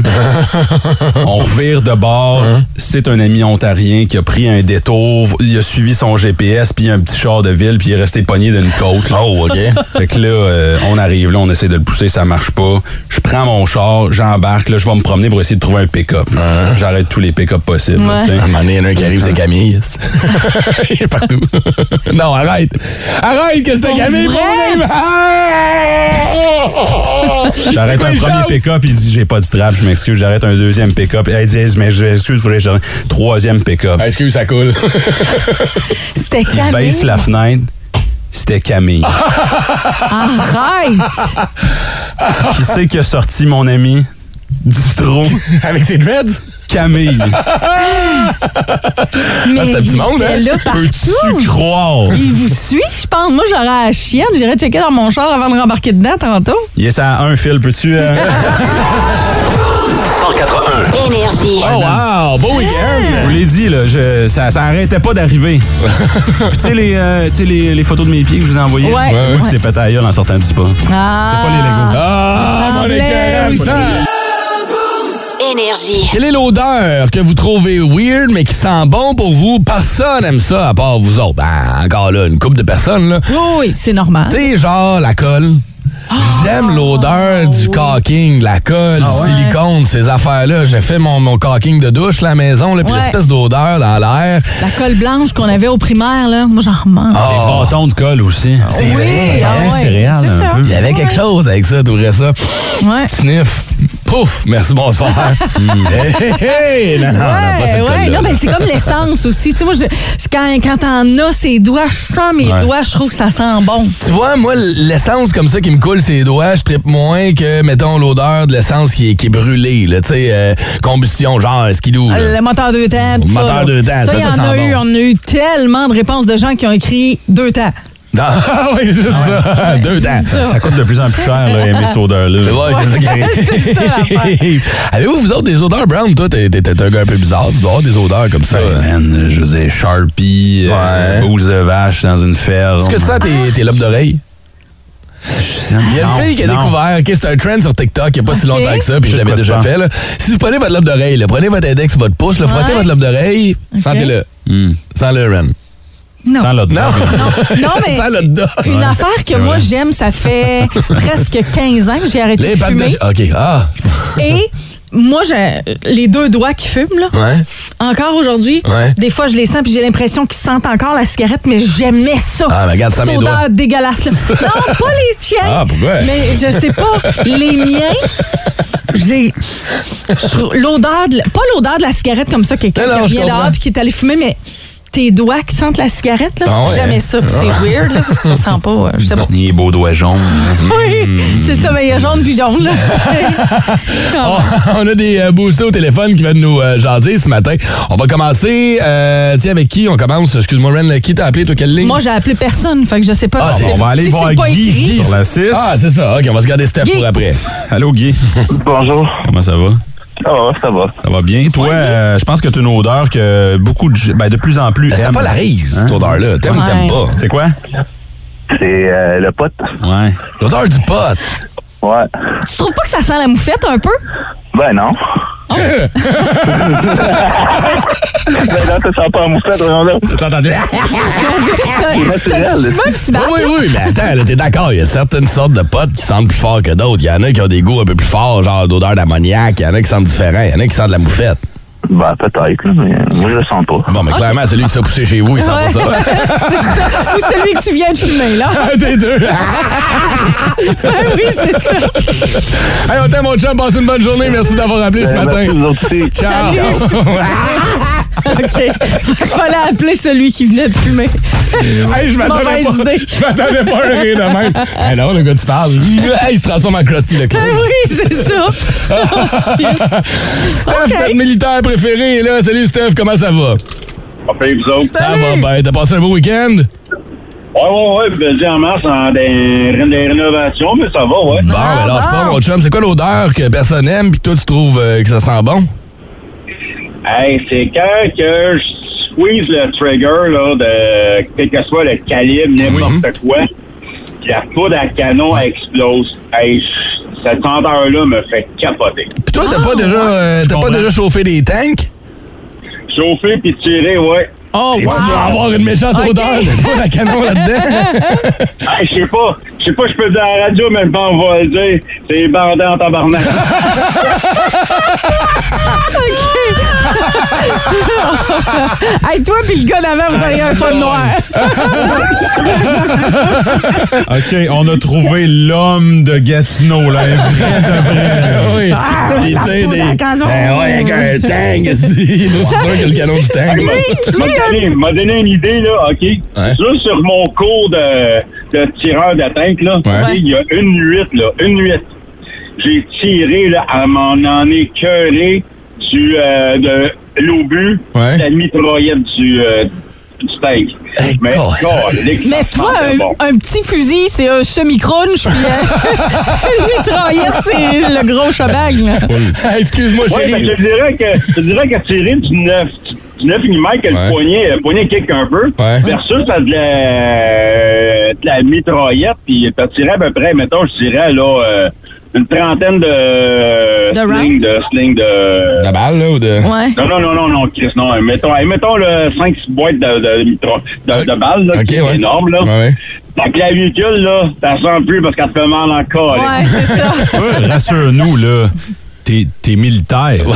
on revire de bord. C'est un ami ontarien qui a pris un détour. Il a suivi son GPS, puis un petit char de ville, puis il est resté pogné d'une côte. là. Oh, OK. Fait que là, euh, on arrive là, on essaie de le pousser, ça marche pas. Je prends mon char, j'embarque, là, je vais me promener pour essayer de trouver un pick-up. J'arrête tous les pick-up possibles. Ouais. Un il en a qui arrive, c'est Camille. il est partout. non, arrête. Arrête que c'était Camille. vrai? J'arrête un premier pick-up, il dit j'ai pas de strap, je m'excuse. J'arrête un deuxième pick-up. Il dit mais je excuse, faudrait que je troisième pick-up. Ah, Excuse, ça coule. C'était Il Camille. baisse la fenêtre. C'était Camille. Arrête! Qui c'est qui a sorti mon ami? Du trou? Avec ses dreads? Camille. Mais c'était petit il monde, hein? là Peux-tu croire? Il vous suit, je pense. Moi, j'aurais la chienne. J'irais checker dans mon char avant de rembarquer dedans tantôt. Il est ça à un fil, peux-tu? euh? 181. Énergie. Oh, wow. Beau week-end. Je vous l'ai dit, là, je- ça, ça arrêtait pas d'arriver. Puis tu sais, les, euh, tu sais, les, les photos de mes pieds que je vous ai envoyées? Ouais. C'est moi Ouais. qui s'est pété à en sortant du spa. Ah. C'est pas les Legos. Ah, mon Énergie. Quelle est l'odeur que vous trouvez weird, mais qui sent bon pour vous? Personne aime ça, à part vous autres. Ben, encore là, une couple de personnes, là. Oui, oui, c'est normal. Tu sais, genre la colle. J'aime l'odeur du caulking, de la colle, du ouais? silicone, ces affaires-là. J'ai fait mon, mon caulking de douche à la maison, là, puis Ouais. l'espèce d'odeur dans l'air. La colle blanche qu'on avait au primaire, là, moi, j'en remange. Des bâtons de colle aussi. C'est Oui, vrai, ah hein? ouais, céréales, c'est un ça. peu. Il y avait quelque chose avec ça, tu ça. Ouais. Sniff. Pouf, merci, bonsoir. hey, hey, hey, non, non, non, pas cette Ouais. Non, mais c'est comme l'essence aussi. Tu sais, moi, je, quand, quand t'en as ses doigts, je sens mes Ouais. doigts, je trouve que ça sent bon. Tu vois, moi, l'essence comme ça qui me coule ses doigts, je trippe moins que, mettons, l'odeur de l'essence qui est, qui est brûlée, là, tu sais, euh, combustion, genre là. Le moteur deux temps. Le moteur deux temps, ça, y ça en sent a eu, on a eu tellement de réponses de gens qui ont écrit deux temps. Non, oui, c'est ça. Deux temps. Ça coûte de plus en plus cher, là, aimer cette odeur-là. Ouais, c'est ça qui arrive. Avez-vous, vous autres, des odeurs brown? Toi, t'es un gars un peu bizarre. Tu dois avoir des odeurs comme ça. Ouais, man, je veux dire, Sharpie, Ouais. euh, bouse de vache dans une ferme. Est-ce que tu sens tes, lobes d'oreille? Il y a une fille qui a découvert, OK, c'est un trend sur TikTok il n'y a pas si longtemps que ça, puis je l'avais déjà fait. Si vous prenez votre lobe d'oreille, prenez votre index, votre pouce, frottez votre lobe d'oreille, sentez-le. Sens-le, Ren. Non. Sans l'autre Non. Non, mais une affaire que moi j'aime, ça fait presque 15 ans que j'ai arrêté Les de fumer. de... OK, ah. Et moi, j'ai les deux doigts qui fument, là. Ouais. Encore aujourd'hui, Ouais. des fois, je les sens puis j'ai l'impression qu'ils sentent encore la cigarette, mais j'aimais ça. Ah, mais regarde, ça, mes doigts. dégueulasse. Là. Non, pas les tiens. Ah, pourquoi? Mais je sais pas. Les miens, j'ai. je trouve L'odeur, de la- pas l'odeur de la cigarette comme ça, quelqu'un qui comprends. dehors puis qui est allé fumer, mais tes doigts qui sentent la cigarette, là, Ah ouais, jamais hein? ça. Puis c'est weird, là, parce que ça sent pas. euh, je sais pas. Les beaux doigts jaunes. Oui, c'est ça, mais il y a jaune puis jaune, là. Oh, on a des euh, boostés au téléphone qui viennent nous euh, jaser ce matin. On va commencer. euh, tiens, avec qui on commence? Excuse-moi, Ren, qui t'a appelé, toi, quelle ligne? Moi, j'ai appelé personne, fait que je sais pas Ah, si bon, c'est- On va aller si voir Guy écrit. sur la 6. Ah, c'est ça. OK, on va se garder Steph Guy. pour après. Allô, Guy. Bonjour. Comment ça va? Ça va, ça va. Ça va bien. Toi, euh, je pense que tu as une odeur que beaucoup de, ben, de plus en plus c'est aiment. pas la rise, Hein? cette odeur-là. T'aimes ou t'aimes pas? C'est quoi? C'est euh, le pote. Ouais. L'odeur du pot. Ouais. Tu trouves pas que ça sent la moufette un peu? Ben non. Ben non, ça sent pas là. T'as entendu? Un petit bat? Oui, oui, oui, mais attends, là, t'es d'accord, il y a certaines sortes de potes qui sentent plus fort que d'autres. Il y en a qui ont des goûts un peu plus forts, genre d'odeur d'ammoniac, il y en a qui sentent différents, il y en a qui sentent de la moufette. Ben peut-être, mais moi je le sens pas. Bon, mais clairement, celui qui s'est poussé chez vous, il sent Ouais. pas ça. Ou celui que tu viens de fumer, là? Un des deux. Ben oui, c'est ça. hey, on t'aime, mon chum, passe une bonne journée. Merci d'avoir appelé ce Ben, matin. merci, vous autres aussi. Ciao. OK. Il fallait appeler celui qui venait de fumer. Hey, je m'attendais Mauvaise pas, idée. je m'attendais pas à rire de même. Hey, non, le gars, tu parles. Hey, il se transforme en Krusty le Ben clown. oui, c'est ça. Oh, shit. Steph, Ok. notre militaire préféré, est là. Salut, Steph, comment ça va? Enfin, vous autres? Ça va bien. T'as passé un beau week-end? Ouais, ouais, ouais. Basé en mars en des, des rénovations, mais ça va, ouais. Bon, ben lâche pas, bon. mon chum. C'est quoi l'odeur que personne n'aime puis que toi, tu trouves euh, que ça sent bon? Hey, c'est quand que je squeeze le trigger, là, de quel que soit le calibre, n'importe quoi, puis la poudre à canon explose. Hey, cette senteur-là me fait capoter. Puis toi, t'as pas déjà, euh, t'as pas déjà chauffé des tanks? Chauffer puis tirer, ouais. Oh, Et tu wow. avoir une méchante odeur de poudre à canon là-dedans. Hey, je sais pas. Je sais pas, je peux le dire à la radio, mais pas on va le dire. C'est bandé en tabarnak. Hey, toi puis le gars d'avant, vous avez un fun noir. OK, on a trouvé l'homme de Gatineau, là. Un vrai de vrai. oui. Puis, tu sais, des. Ben ouais, avec un tank, aussi. C'est aussi sûr que le canon du m'a donné, m'a donné une idée, là, OK? Juste sur mon cours de, de tireur de tank, là, Ouais. il y a une nuit, là, une nuit. J'ai tiré, là, à m'en en écœuré du, euh, de l'obus, Ouais. la mitraillette du, euh, du tank. Hey, mais, God. God, Mais toi, un, bon. un petit fusil, c'est un semi-crunch, puis euh, une mitraillette, c'est le gros. Hey, Excuse-moi, Ouais, ben, chérie. je dirais que je dirais que tirer du 9 du 9 mm que Ouais. le poignet le poignet kick un peu Ouais. versus à de la, de la mitraillette puis t'as tiré à peu près mettons je dirais là euh, une trentaine de, De slings de slings de La balle, là, ou de. Ouais. non non non non non Chris non mettons hey, mettons le 5 6 boîtes de de, de, de balles là, Ok, qui est ouais. énorme là Ouais, ouais. la clavicule là t'as sens plus parce qu'elle te fait mal encore Ouais, c'est ça. Rassure-nous, là. T'es t'es militaire.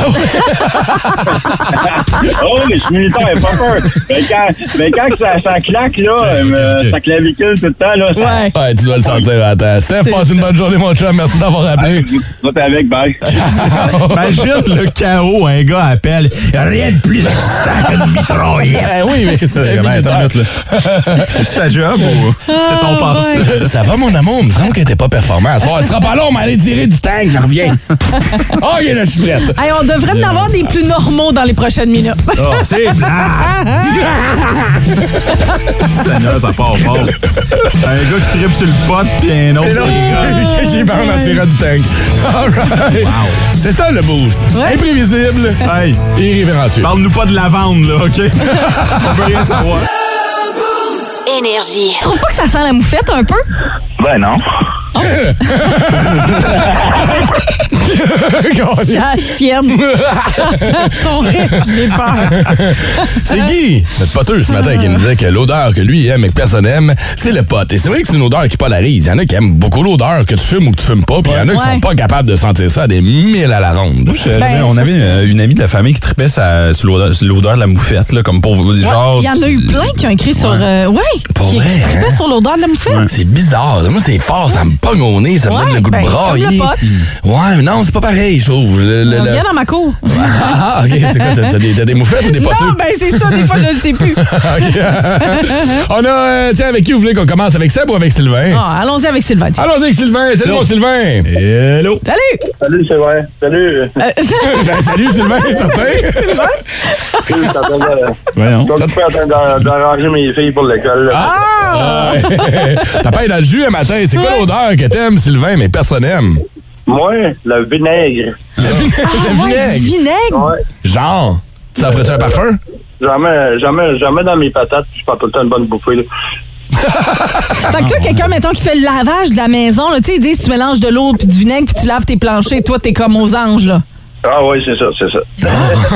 oh, mais je suis militaire, pas peur. Mais quand, mais quand que ça, ça claque, là, euh, ça clavicule tout le temps, là. ça- Ouais. Ouais, tu dois le sentir. Attends. Steph, C'est passe une bonne journée, mon chum. Merci d'avoir appelé. Va t'es avec, bye. Imagine le chaos, un gars appelle. Y a rien de plus excitant qu'une mitraillette. Eh oui, mais c'est Ouais, attends une minute, là. C'est-tu ta job ou c'est ton Ah, ouais. Ça va, mon amour? Il me semble qu'elle était pas performante. Ça sera pas long, mais aller tirer du tank, j'en reviens. OK, là, je suis prête. Hey, on devrait en avoir des plus normaux dans les prochaines minutes. Oh, c'est! Seigneur, ça part fort. Un gars qui tripe sur le pot, puis un autre. Et qui- parle en tirant du tank. All right. C'est ça, le boost. Ouais. Imprévisible. Hey, Irrévérencieux. parle-nous pas de lavande, là, OK? On veut rien savoir. Énergie. Tu trouves pas que ça sent la moufette un peu? Ben non. La chienne. J'entends son rire, j'ai peur. C'est Guy, notre poteux ce matin, qui nous disait que l'odeur que lui aime et que personne aime, c'est le pot. Et c'est vrai que c'est une odeur qui polarise. Il y en a qui aiment beaucoup l'odeur, que tu fumes ou que tu fumes pas, puis il y en a qui Ouais. sont pas capables de sentir ça à des mille à la ronde. Ben, on avait une amie de la famille qui tripait sa- sur l'odeur de la moufette, là, comme pour genre. Il y en a eu plein qui ont écrit sur. euh, ouais, Pour qui, vrai, qui tripaient hein? sur l'odeur de la moufette. C'est bizarre. Moi, c'est fort. Ça me pogne au nez. Ça me Ouais, donne le goût ben, de brailler. Ouais, mais non, c'est pas pareil, je trouve. Le- le- le- Viens dans ma cour. Ah, OK. C'est quoi? T'as t'as des, t'as des moufettes ou des poteux? Non, ben c'est ça, des fois, je ne sais plus. On a... euh, tiens, avec qui vous voulez qu'on commence? Avec Seb ou avec Sylvain? Ah, Allons-y avec Sylvain. tiens. Allons-y avec Sylvain. Salut, mon Sylvain. Hello! Salut! Salut, vrai. Salut. Euh, Ben, salut, Sylvain, certain? Je suis en train de- Voyons. Donc, je suis en train d'ar- d'arranger mes filles pour l'école. Ah! T'as pas dans le jus un matin. C'est quoi Ouais. L'odeur que t'aimes, Sylvain, mais personne n'aime? Moi, le vinaigre. Le vinaigre. ah, le ouais, du vinaigre? vinaigre? Ouais. Genre, ça ferait-tu un parfum? Jamais, jamais, jamais dans mes patates, puis je prends tout le temps une bonne bouffée. là. Fait que toi, quelqu'un, mettons, qui fait le lavage de la maison, tu sais, ils disent tu mélanges de l'eau puis du vinaigre puis tu laves tes planchers. Toi, t'es comme aux anges, là. Ah oui, c'est ça, c'est ça.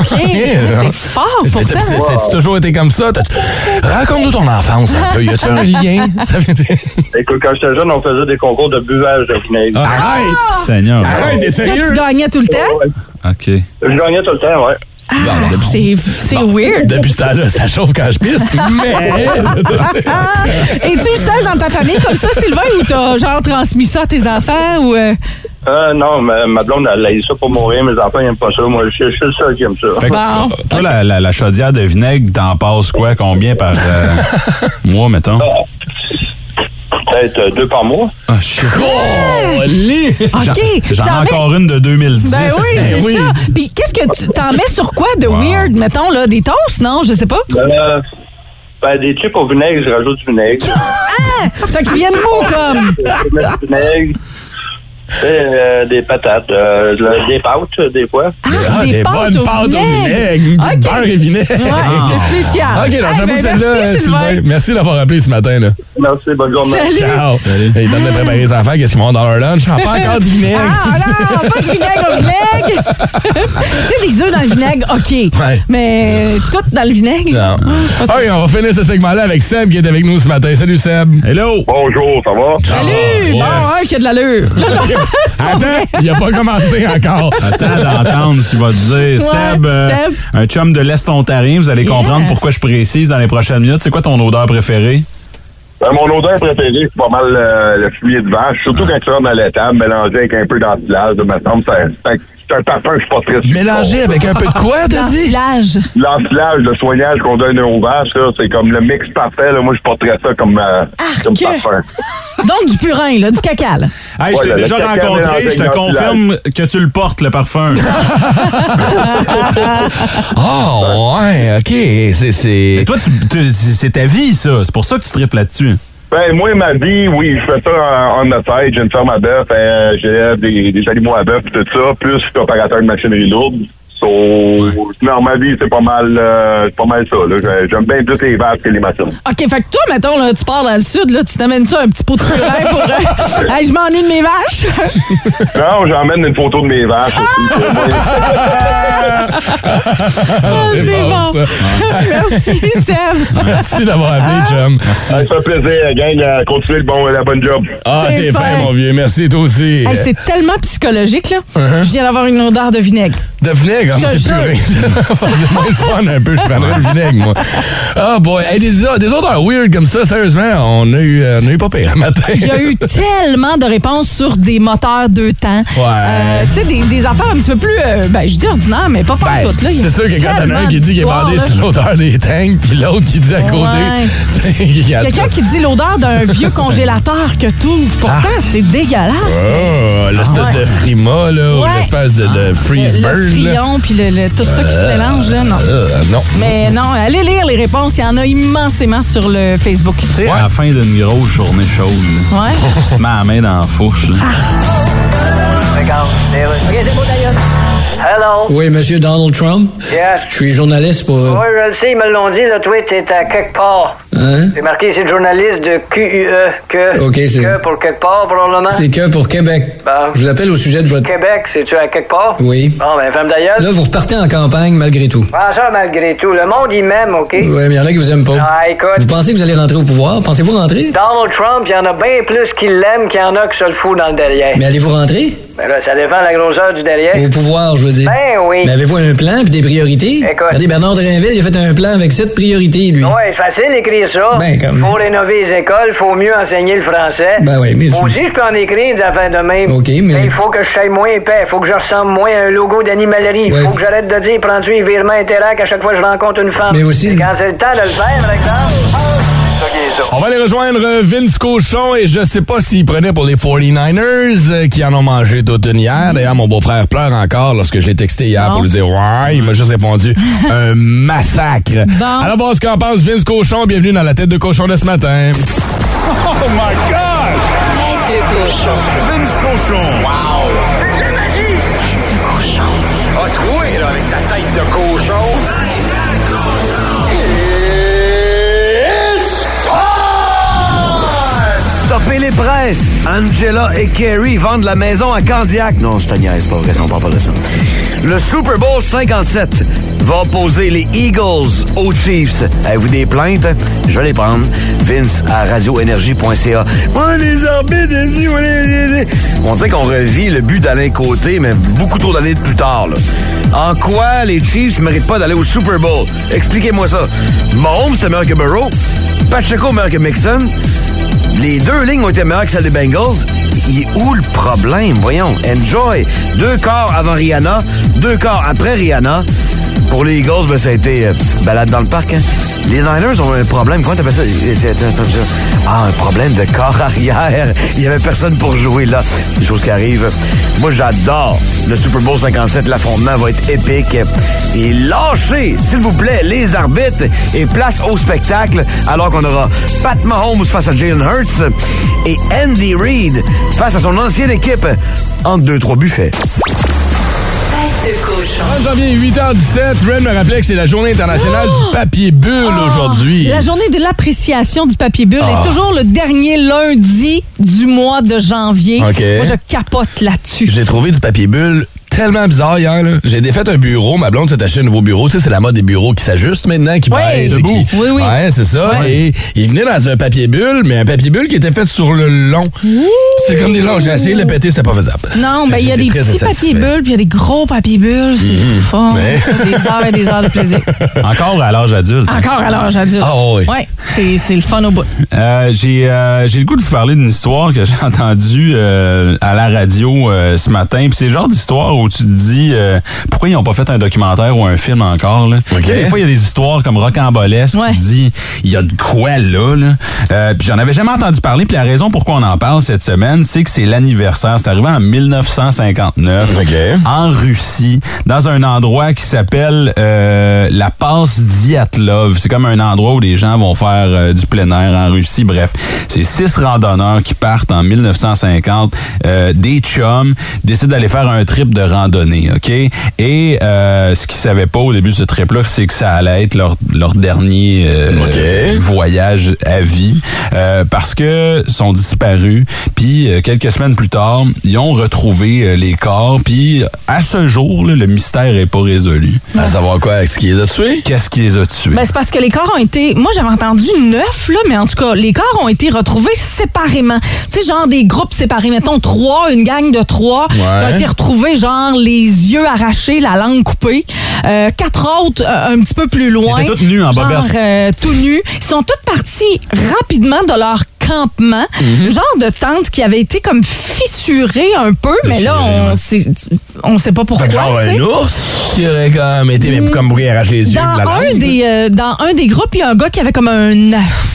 C'est fort, Mais c'est- pourtant. c'est- c'est- C'est toujours été comme ça. Raconte-nous ton enfance un peu. Y a-tu un lien? Ça veut dire... Écoute, quand j'étais jeune, on faisait des concours de buvage de vinaigre. Arrête! Seigneur. Arrête, t'es Toi, sérieux? tu gagnais tout le temps? Ouais. OK. Je gagnais tout le temps, ouais. Ah, c'est weird. Depuis ce temps-là, ça chauffe quand je pisse. Mais. Ah, Es-tu seul dans ta famille comme ça, Sylvain, ou t'as genre transmis ça à tes enfants? ou euh, Euh, non, ma, ma blonde, elle a eu ça pour mourir. Mes enfants, ils n'aiment pas ça. Moi, je, je suis le seul qui aime ça. Fait que Bon. toi, la, la- la chaudière de vinaigre, t'en passes quoi? Combien par euh, mois, mettons? Peut-être euh, deux par mois. Ah, shit. OK. J'en ai mets- encore une de 2010. Ben oui, c'est oui. ça. Puis qu'est-ce que tu t'en mets sur quoi de weird, mettons, là? Des toasts, non? Je sais pas. Euh, ben, des chips au vinaigre, je rajoute du vinaigre. Ah! Fait qu'ils viennent mou, comme. Je mets du vinaigre. Euh, des patates, euh, des pâtes, euh, des fois. Ah, des des pâtes bonnes au pâtes au vinaigre. vinaigre. OK. Du beurre et vinaigre. Ouais, c'est spécial. OK, donc Hey, j'avoue ben, que celle-là, merci, euh, Sylvain. Sylvain, merci d'avoir appelé ce matin. Là. Merci, bonne journée. Salut. Ciao. Et ils donnent de préparer les enfants. Qu'est-ce qu'ils vont dans leur lunch? Ah, pas encore du vinaigre. Ah non, pas du vinaigre au vinaigre. tu sais, des œufs dans le vinaigre, OK. Ouais. Mais tout dans le vinaigre. Non. OK, on va finir ce segment-là avec Seb qui est avec nous ce matin. Salut Seb. Hello! Bonjour, ça va? Salut! Ah, Bon, ouais. un qui a de l'allure. Attends, il a pas commencé encore. Attends d'entendre ce qu'il va te dire. Seb, euh, Seb. un chum de l'Est ontarien, vous allez comprendre pourquoi je précise dans les prochaines minutes. C'est quoi ton odeur préférée? Ben, mon odeur préférée, c'est pas mal euh, le fumier de vache, surtout quand tu rentres dans l'étable, mélangé avec un peu d'ensilage, me semble. ça- ça- C'est un parfum que je très sûr. Mélangé avec un peu de quoi, t'as dit? L'ensilage. L'ensilage, le soignage qu'on donne aux vaches, là, c'est comme le mix parfait. Là. Moi, je porterais ça comme, euh, comme parfum. Donc, du purin, là, du caca, là. Hey, je t'ai déjà rencontré, je te confirme que tu le portes, le parfum. Oh, ouais, OK. C'est. toi, c'est ta vie, ça. C'est pour ça que tu tripes là-dessus. Ben, moi, ma vie, oui, je fais ça en, en side. J'ai une ferme à bœuf, euh, j'ai des, des animaux à bœuf, tout ça, plus opérateur de machinerie lourde. So, dans ma vie, c'est pas mal, euh, c'est pas mal ça. là. J'aime bien plus les vaches que les machines. OK, fait que toi, mettons, là, tu pars dans le sud, là, tu t'amènes ça un petit pot de furet pour. euh, hey, je m'ennuie de mes vaches. Non, j'emmène une photo de mes vaches aussi. Ah, c'est bon. Merci, Seb. Merci d'avoir appelé, chum. Ça fait plaisir, gang, à continuer le bon, la bonne job. Ah, t'es fin. fin, mon vieux. Merci, toi aussi. Hey, c'est tellement psychologique, là. Uh-huh. Je viens d'avoir une odeur de vinaigre. De vinaigre, C'est jure. puré. c'est moins le fun un peu. Je prendrais le vinaigre, moi. Ah, boy. Hey, des, des odeurs weird comme ça, sérieusement, on a eu, on a eu pas pire un matin. Il y a eu tellement de réponses sur des moteurs deux temps. Euh, tu sais, des, des affaires un petit peu plus, euh, ben, je dis ordinaires, mais pas pas Ben, c'est sûr que quand t'en as un qui dit qu'il est bandé sur l'odeur des tanks, puis l'autre qui dit à côté. Ouais. Quelqu'un qui dit l'odeur d'un vieux congélateur que t'ouvres. Pourtant, c'est dégueulasse. Oh, l'espèce Ah ouais. de frima, là, ou Ouais. l'espèce de, de freeze le là. frion, puis le, le- tout ça qui se mélange, là, non. Euh, non. Mais non, allez lire les réponses. Il y en a immensément sur le Facebook. Tu sais, à la fin d'une grosse journée chaude, là, Ouais. tu te mets la main dans la fourche. Là. OK, c'est beau, d'ailleurs. Hello. Oui, monsieur Donald Trump. Yes. Je suis journaliste pour. Oui, je le sais, ils me l'ont dit, là, toi, t'es à quelque part. Hein? C'est marqué, c'est journaliste de QUE. Que. C'est- Que pour quelque part, probablement. C'est que pour Québec. Bon. Je vous appelle au sujet de votre. Québec, c'est-tu à quelque part? Oui. Bon, ben, femme d'ailleurs. Là, vous repartez en campagne malgré tout. Ah, ça, malgré tout. Le monde, il m'aime, OK? Oui, mais il y en a qui vous aiment pas. Ah, écoute. Vous pensez que vous allez rentrer au pouvoir? Pensez-vous rentrer? Donald Trump, il y en a bien plus qui l'aiment qu'il y en a qui se le foutent dans le derrière. Mais allez-vous rentrer? Ben là, ça dépend de la grosseur du derrière. Au pouvoir, je veux dire. Ben oui. Mais avez-vous un plan puis des priorités? Écoute. Regardez, Bernard Drinville, il a fait un plan avec sept priorités, lui. C'est facile ça. Ben, comme- Faut rénover les écoles, faut mieux enseigner le français. Ben oui, mais- aussi, je peux en écrire des affaires de même. OK, mais- il faut que je sois moins épais, faut que je ressemble moins à un logo d'animalerie. Ouais. Faut que j'arrête de dire prends-tu un virement Interac à chaque fois que je rencontre une femme. Mais aussi- Et Quand c'est le temps de le faire, par exemple. Ça. On va aller rejoindre euh, Vince Cochon et je sais pas s'il prenait pour les 49ers euh, qui en ont mangé toute une hier. D'ailleurs, mon beau-frère pleure encore lorsque je l'ai texté hier pour lui dire ouais, il m'a juste répondu un massacre. Bon. Alors bon, ce qu'en pense Vince Cochon, bienvenue dans la tête de cochon de ce matin. Oh my God! Tête de cochon. Vince Cochon. Wow! C'est de la magie! Tête de cochon. A troué, là, avec ta tête de cochon. Stoppez les presses! Angela et Kerry vendent la maison à Candiac. Non, je te niaise, pas vrai, on parle pas de ça. Le Super Bowl 57 va opposer les Eagles aux Chiefs. Avez-vous des plaintes? Je vais les prendre. Vince à radioénergie.ca. Ouais, les arbitres On dirait qu'on revit le but d'Alain Côté, mais beaucoup trop d'années plus tard. En quoi les Chiefs ne méritent pas d'aller au Super Bowl? Expliquez-moi ça. Mahomes, c'est meilleur que Burrow. Pacheco, meilleur que Mixon. Les deux lignes ont été meilleures que celles des Bengals. Il est où le problème? Voyons. Enjoy. Deux quarts avant Rihanna, deux quarts après Rihanna. Pour les Eagles, ben, ça a été euh, petite balade dans le parc. hein. Les Niners ont un problème. Comment t'appelles ça? Ah, un problème de corps arrière. Il y avait personne pour jouer là. Des choses qui arrivent. Moi, j'adore le Super Bowl 57. L'affrontement va être épique. Et lâchez, s'il vous plaît, les arbitres et place au spectacle alors qu'on aura Pat Mahomes face à Jalen Hurts et Andy Reid face à son ancienne équipe entre deux, trois buffets. Tête de cochon. 30 janvier, 8h17, Ren me rappelait que c'est la journée internationale du papier bulle aujourd'hui. La journée de l'appréciation du papier bulle Ah. est toujours le dernier lundi du mois de janvier. Moi, je capote là-dessus. J'ai trouvé du papier bulle tellement bizarre hier. là. J'ai défait un bureau. Ma blonde s'est acheté un nouveau bureau. Tu sais, c'est la mode des bureaux qui s'ajustent maintenant, qui baissent et Debout. qui- Oui, oui. Ouais, c'est ça. Ouais. Et il venait dans un papier bulle, mais un papier bulle qui était fait sur le long. C'était comme des longs. J'ai essayé de le péter, c'était pas faisable. Non, ben il y a des petits papiers bulles, puis il y a des gros papiers bulles. C'est Mhm. fun. Mais- Des heures et des heures de plaisir. Encore à l'âge adulte. Encore à l'âge adulte. Ah oui. Ouais, c'est c'est le fun au bout. Euh, j'ai euh, j'ai le goût de vous parler d'une histoire que j'ai entendue euh, à la radio euh, ce matin. Puis c'est le genre d'histoire où tu te dis euh, pourquoi ils n'ont pas fait un documentaire ou un film encore. Là? Tu sais, Des fois, il y a des histoires comme rocambolesques. Tu te dis il y a de quoi là. là? Euh, puis j'en avais jamais entendu parler. Puis la raison pourquoi on en parle cette semaine, c'est que c'est l'anniversaire. C'est arrivé en 1959 en Russie, dans un endroit qui s'appelle euh, la passe Diatlov. C'est comme un endroit où les gens vont faire euh, du plein air en Russie. Bref, c'est six randonneurs qui partent en 1950. Euh, des chums décident d'aller faire un trip de randonnée, OK? Et euh, ce qu'ils savaient pas au début de ce trip-là, c'est que ça allait être leur, leur dernier euh, voyage à vie euh, parce que sont disparus. Puis euh, quelques semaines plus tard, ils ont retrouvé euh, les corps. Puis à ce jour, là, le mystère est pas résolu. À savoir quoi? Est-ce qu'il les a tués? Qu'est-ce qui les a tués? Ben, c'est parce que les corps ont été. Moi, j'avais entendu neuf, là, mais en tout cas, les corps ont été retrouvés séparément. Tu sais, genre des groupes séparés. Mettons trois, une gang de trois. Ouais. Ils ont été retrouvés, genre, les yeux arrachés, la langue coupée. Euh, quatre autres, euh, un petit peu plus loin. Ils étaient en genre, bobette. euh, tout nus. Ils sont tous partis rapidement de leur campement. Mhm. Genre de tente qui avait été comme fissurée un peu, mais là, on sait, on sait pas pourquoi. Genre un ours qui aurait comme été mais comme pour y arracher les yeux Dans de la un, des, euh, dans un des groupes, il y a un gars qui avait comme un.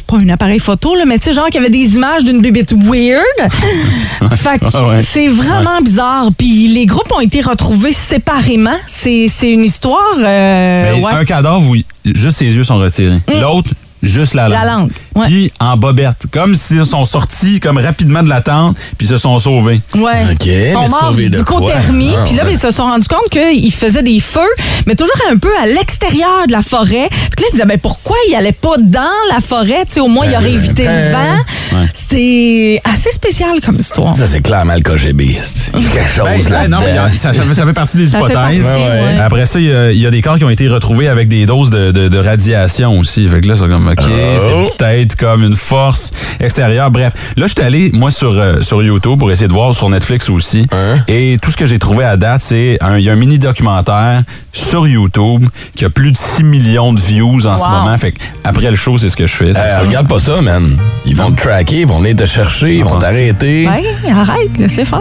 Pas un appareil photo, là, mais tu sais, genre qui avait des images d'une bébête weird. fait que Ah ouais. c'est vraiment bizarre. Puis les groupes ont été retrouvés séparément. C'est une histoire. euh, ouais. Un cadavre où il- juste ses yeux sont retirés. L'autre, juste la langue. La langue, ouais. Puis en bobette. Comme s'ils sont sortis comme rapidement de la tente, puis se sont sauvés. Ouais. OK, Ils mais sont morts de quoi? d'hypothermie. Ah, Puis là, ouais. ben, ils se sont rendus compte qu'ils faisaient des feux, mais toujours un peu à l'extérieur de la forêt. Puis là, ils disaient, ben, pourquoi ils n'allaient pas dans la forêt? Tu sais, au moins, ils auraient évité le vent. C'est assez spécial comme histoire. Ça, c'est clairement le KGB. c'est Quelque chose Ben, là ben, non, a- ça, fait- ça fait partie des hypothèses. partie, Ouais, ouais. ouais. Après ça, il y, a, il y a des corps qui ont été retrouvés avec des doses de, de- de radiation aussi. Fait que là, c'est comme, OK, c'est peut-être comme une force extérieure. Bref, là, je suis allé, moi, sur, euh, sur YouTube pour essayer de voir sur Netflix aussi. Et tout ce que j'ai trouvé à date, c'est un, il y a un mini-documentaire sur YouTube qui a plus de 6 millions de views en ce moment. Fait que après le show, c'est ce que je fais. ça fait- regarde pas ça, man. Ils vont te tracker, ils vont venir te chercher, ils vont t'arrêter. Ben, arrête, laisse-les faire.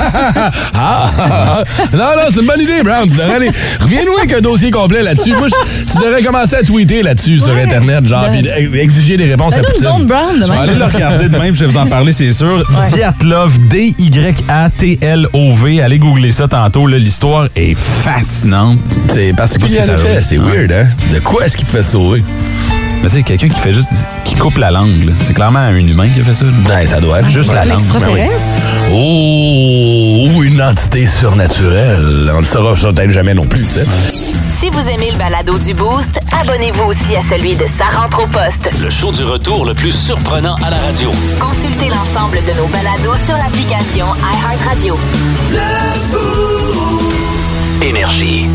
Ah, ah, ah. non, non, c'est une bonne idée, Brown. Tu devrais aller- Reviens-nous avec un dossier complet là-dessus. Moi, tu devrais commencer à tweeter là-dessus sur Internet, genre, puis ex- exiger des réponses à Poutine. une zone brown Je vais aller le regarder de même, je vais vous en parler, c'est sûr. Diatlov, D-Y-A-T-L-O-V. Allez googler ça tantôt. là. L'histoire est fascinante. C'est particulier, en effet. C'est weird, hein? De quoi est-ce qu'il te fait sauver? Mais c'est quelqu'un qui fait juste. qui coupe la langue. là. C'est clairement un humain qui a fait ça. là. Ben, ça doit être. Juste la langue. Ben oui. Oh, une entité surnaturelle. On ne le saura peut-être jamais non plus, tu sais. Si vous aimez le balado du Boost, abonnez-vous aussi à celui de Sa rentre au poste. Le show du retour le plus surprenant à la radio. Consultez l'ensemble de nos balados sur l'application iHeartRadio. Énergie.